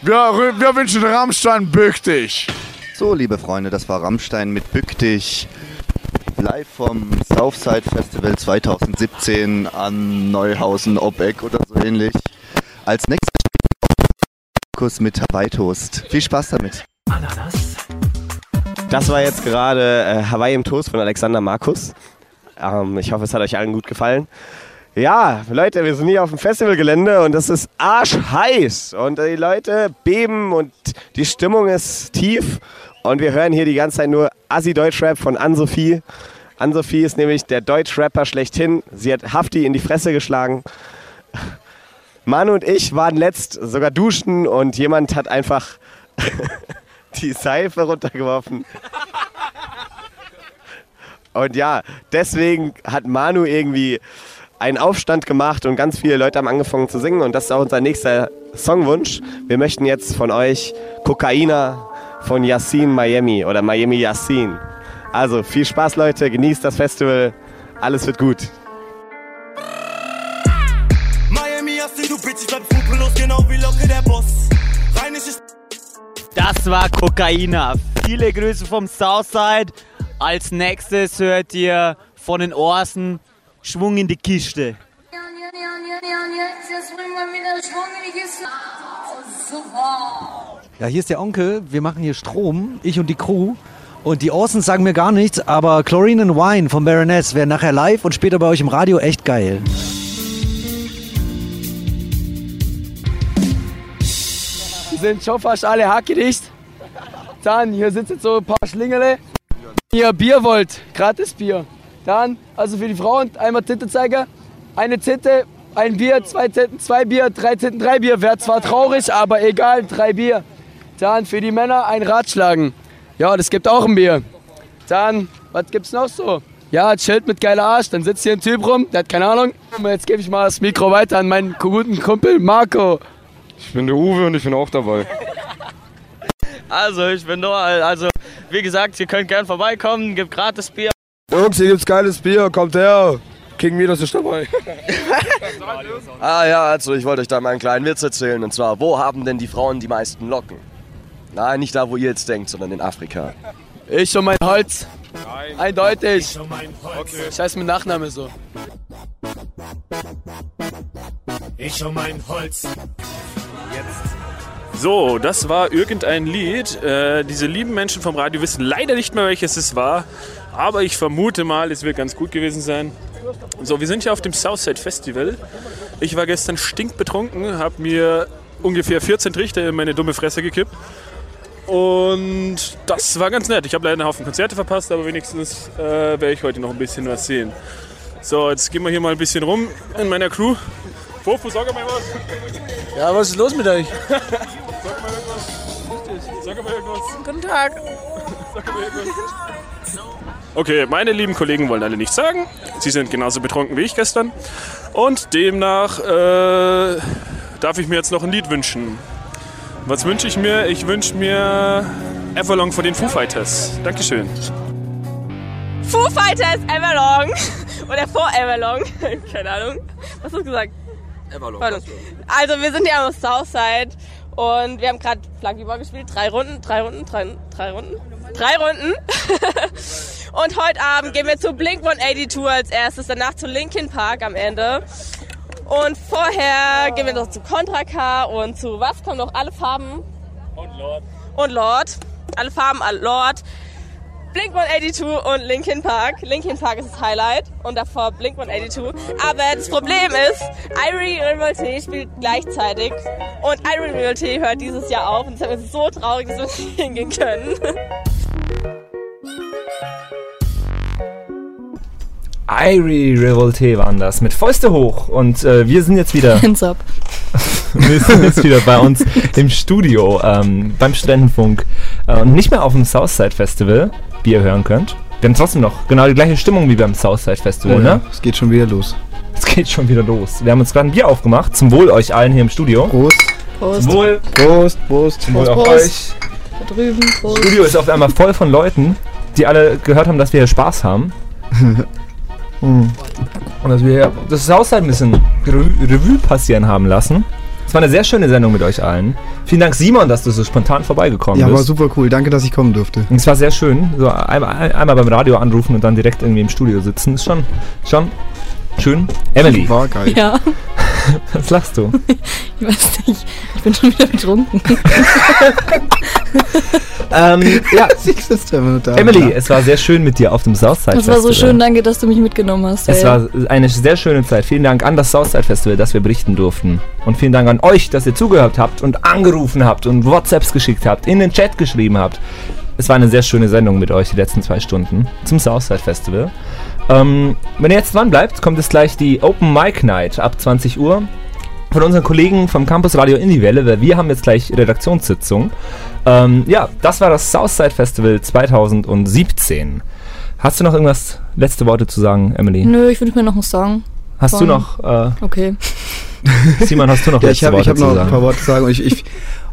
Wir, wir wünschen Rammstein bück dich. So, liebe Freunde, das war Rammstein mit Bück dich. Live vom Southside Festival 2017 an Neuhausen, Obeck oder so ähnlich. Als nächstes Kuss mit Hawaii Toast. Viel Spaß damit. Das war jetzt gerade äh, Hawaii im Toast von Alexander Markus. Ähm, ich hoffe, es hat euch allen gut gefallen. Ja, Leute, wir sind hier auf dem Festivalgelände und es ist arschheiß und die Leute beben und die Stimmung ist tief und wir hören hier die ganze Zeit nur Assi-Deutschrap von Ann-Sophie. Ann-Sophie ist nämlich der Deutschrapper schlechthin. Sie hat Hafti in die Fresse geschlagen. Manu und ich waren letzt sogar duschen und jemand hat einfach die Seife runtergeworfen. Und ja, deswegen hat Manu irgendwie einen Aufstand gemacht und ganz viele Leute haben angefangen zu singen und das ist auch unser nächster Songwunsch. Wir möchten jetzt von euch Kokaina von Yassin Miami oder Miami Yassin. Also viel Spaß Leute, genießt das Festival, alles wird gut. Das war Kokaina. Viele Grüße vom Southside. Als nächstes hört ihr von den Orsen Schwung in die Kiste. Ja, hier ist der Onkel. Wir machen hier Strom, ich und die Crew. Und die Orsons sagen mir gar nichts, aber Chlorine and Wine von Baroness wäre nachher live und später bei euch im Radio echt geil. Sind schon fast alle hackedicht. Dann, hier sitzen so ein paar Schlingele. Ihr Bier wollt, gratis Bier. Dann, also für die Frauen, einmal Titte zeigen. Eine Titte, ein Bier, zwei Titten, zwei Bier, drei Titten, drei Bier. Wäre zwar traurig, aber egal, drei Bier. Dann für die Männer ein Ratschlagen. Ja, das gibt auch ein Bier. Dann, was gibt's noch so? Ja, chillt mit geiler Arsch. Dann sitzt hier ein Typ rum, der hat keine Ahnung. Jetzt gebe ich mal das Mikro weiter an meinen guten Kumpel Marco. Ich bin der Uwe und ich bin auch dabei. Also, ich bin Noah. Also, wie gesagt, ihr könnt gern vorbeikommen, gibt gratis Bier. Jungs, hier gibt's geiles Bier, kommt her. King Midas ist dabei. Ah ja, also ich wollte euch da mal einen kleinen Witz erzählen. Und zwar, wo haben denn die Frauen die meisten Locken? Nein, nicht da, wo ihr jetzt denkt, sondern in Afrika. Ich und mein Holz. Eindeutig. Ich und mein Holz. Scheiß mit Nachname so. Ich und mein Holz. So, das war irgendein Lied. Äh, diese lieben Menschen vom Radio wissen leider nicht mehr, welches es war. Aber ich vermute mal, es wird ganz gut gewesen sein. So, wir sind hier auf dem Southside Festival. Ich war gestern stinkbetrunken, habe mir ungefähr 14 Trichter in meine dumme Fresse gekippt. Und das war ganz nett. Ich habe leider einen Haufen Konzerte verpasst, aber wenigstens äh, werde ich heute noch ein bisschen was sehen. So, jetzt gehen wir hier mal ein bisschen rum in meiner Crew. Fofu, sag mal was. Ja, was ist los mit euch? Sag mal irgendwas. Sag mal irgendwas. Guten Tag. Sag mal irgendwas. Okay, meine lieben Kollegen wollen alle nichts sagen. Sie sind genauso betrunken wie ich gestern. Und demnach äh, darf ich mir jetzt noch ein Lied wünschen. Was wünsche ich mir? Ich wünsche mir Everlong von den Foo Fighters. Dankeschön. Foo Fighters Everlong. Oder vor Everlong. Keine Ahnung. Was hast du gesagt? Everlong. Also wir sind hier am Southside und wir haben gerade Flunkyball gespielt. Drei Runden, drei Runden, drei, drei Runden. Drei Runden. und heute Abend gehen wir zu Blink 182 als erstes, danach zu Linkin Park am Ende. Und vorher gehen wir noch zu Contra K und zu was kommen noch? Alle Farben? Und Lord. Und Lord. Alle Farben, alle Lord. Blink 182 und Linkin Park. Linkin Park ist das Highlight und davor Blink 182. Aber das Problem ist, Irie Revolte spielt gleichzeitig und Irie Revolte hört dieses Jahr auf und deshalb ist es so traurig, dass wir nicht hingehen können. Irie Revolte waren das mit Fäuste hoch und äh, wir sind jetzt wieder. Hands up. wir sind jetzt wieder bei uns im Studio ähm, beim Studentenfunk äh, und nicht mehr auf dem Southside Festival, wie ihr hören könnt. Wir haben trotzdem noch genau die gleiche Stimmung wie beim Southside Festival, Oh ja, ne? es geht schon wieder los. Es geht schon wieder los. Wir haben uns gerade ein Bier aufgemacht. Zum Wohl euch allen hier im Studio. Prost. Prost. Zum Wohl. Prost, Prost. Zum Wohl Prost, auch Prost. euch. Da drüben. Prost. Das Studio ist auf einmal voll von Leuten, die alle gehört haben, dass wir hier Spaß haben. Hm. Und dass wir das Haushalt ein bisschen Re- Revue passieren haben lassen. Es war eine sehr schöne Sendung mit euch allen. Vielen Dank, Simon, dass du so spontan vorbeigekommen Ja, war bist. super cool. Danke, dass ich kommen durfte. Und es war sehr schön. So einmal, einmal beim Radio anrufen und dann direkt irgendwie im Studio sitzen. Ist schon, schon schön. Emily. War geil. Ja, Was lachst du? ich weiß nicht. Ich bin schon wieder betrunken. ähm, ja. Emily, es war sehr schön mit dir auf dem Southside Das war Festival. so schön, danke, dass du mich mitgenommen hast. Es ey. war eine sehr schöne Zeit. Vielen Dank an das Southside Festival, dass wir berichten durften. Und vielen Dank an euch, dass ihr zugehört habt und angerufen habt und WhatsApps geschickt habt, in den Chat geschrieben habt. Es war eine sehr schöne Sendung mit euch, die letzten zwei Stunden zum Southside Festival. Ähm, wenn ihr jetzt dran bleibt, kommt jetzt gleich die Open Mic Night ab 20 Uhr von unseren Kollegen vom Campus Radio Indie Welle, weil wir haben jetzt gleich Redaktionssitzung. Ähm, ja, das war das Southside Festival 2017. Hast du noch irgendwas letzte Worte zu sagen, Emily? Nö, ich wünsche mir noch einen Song. Hast du noch, äh, Okay. Simon, hast du noch ja, letzte ich habe Worte hab zu noch sagen? ein paar Worte zu sagen. Und, ich, ich,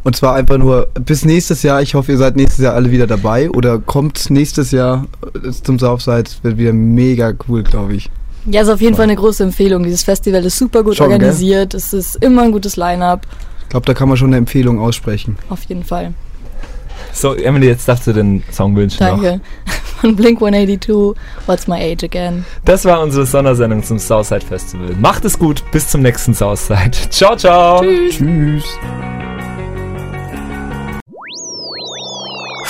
und zwar einfach nur bis nächstes Jahr. Ich hoffe, ihr seid nächstes Jahr alle wieder dabei. Oder kommt nächstes Jahr äh, zum Southside. Wird wieder mega cool, glaube ich. Ja, ist auf jeden Fall eine große Empfehlung. Dieses Festival ist super gut Schon, gell? organisiert. Es ist immer ein gutes Line-Up. Ich glaube, da kann man schon eine Empfehlung aussprechen. Auf jeden Fall. So, Emily, jetzt darfst du den Song wünschen noch. Danke. Von Blink 182, What's My Age Again? Das war unsere Sondersendung zum Southside Festival. Macht es gut, bis zum nächsten Southside. Ciao, ciao. Tschüss. Tschüss.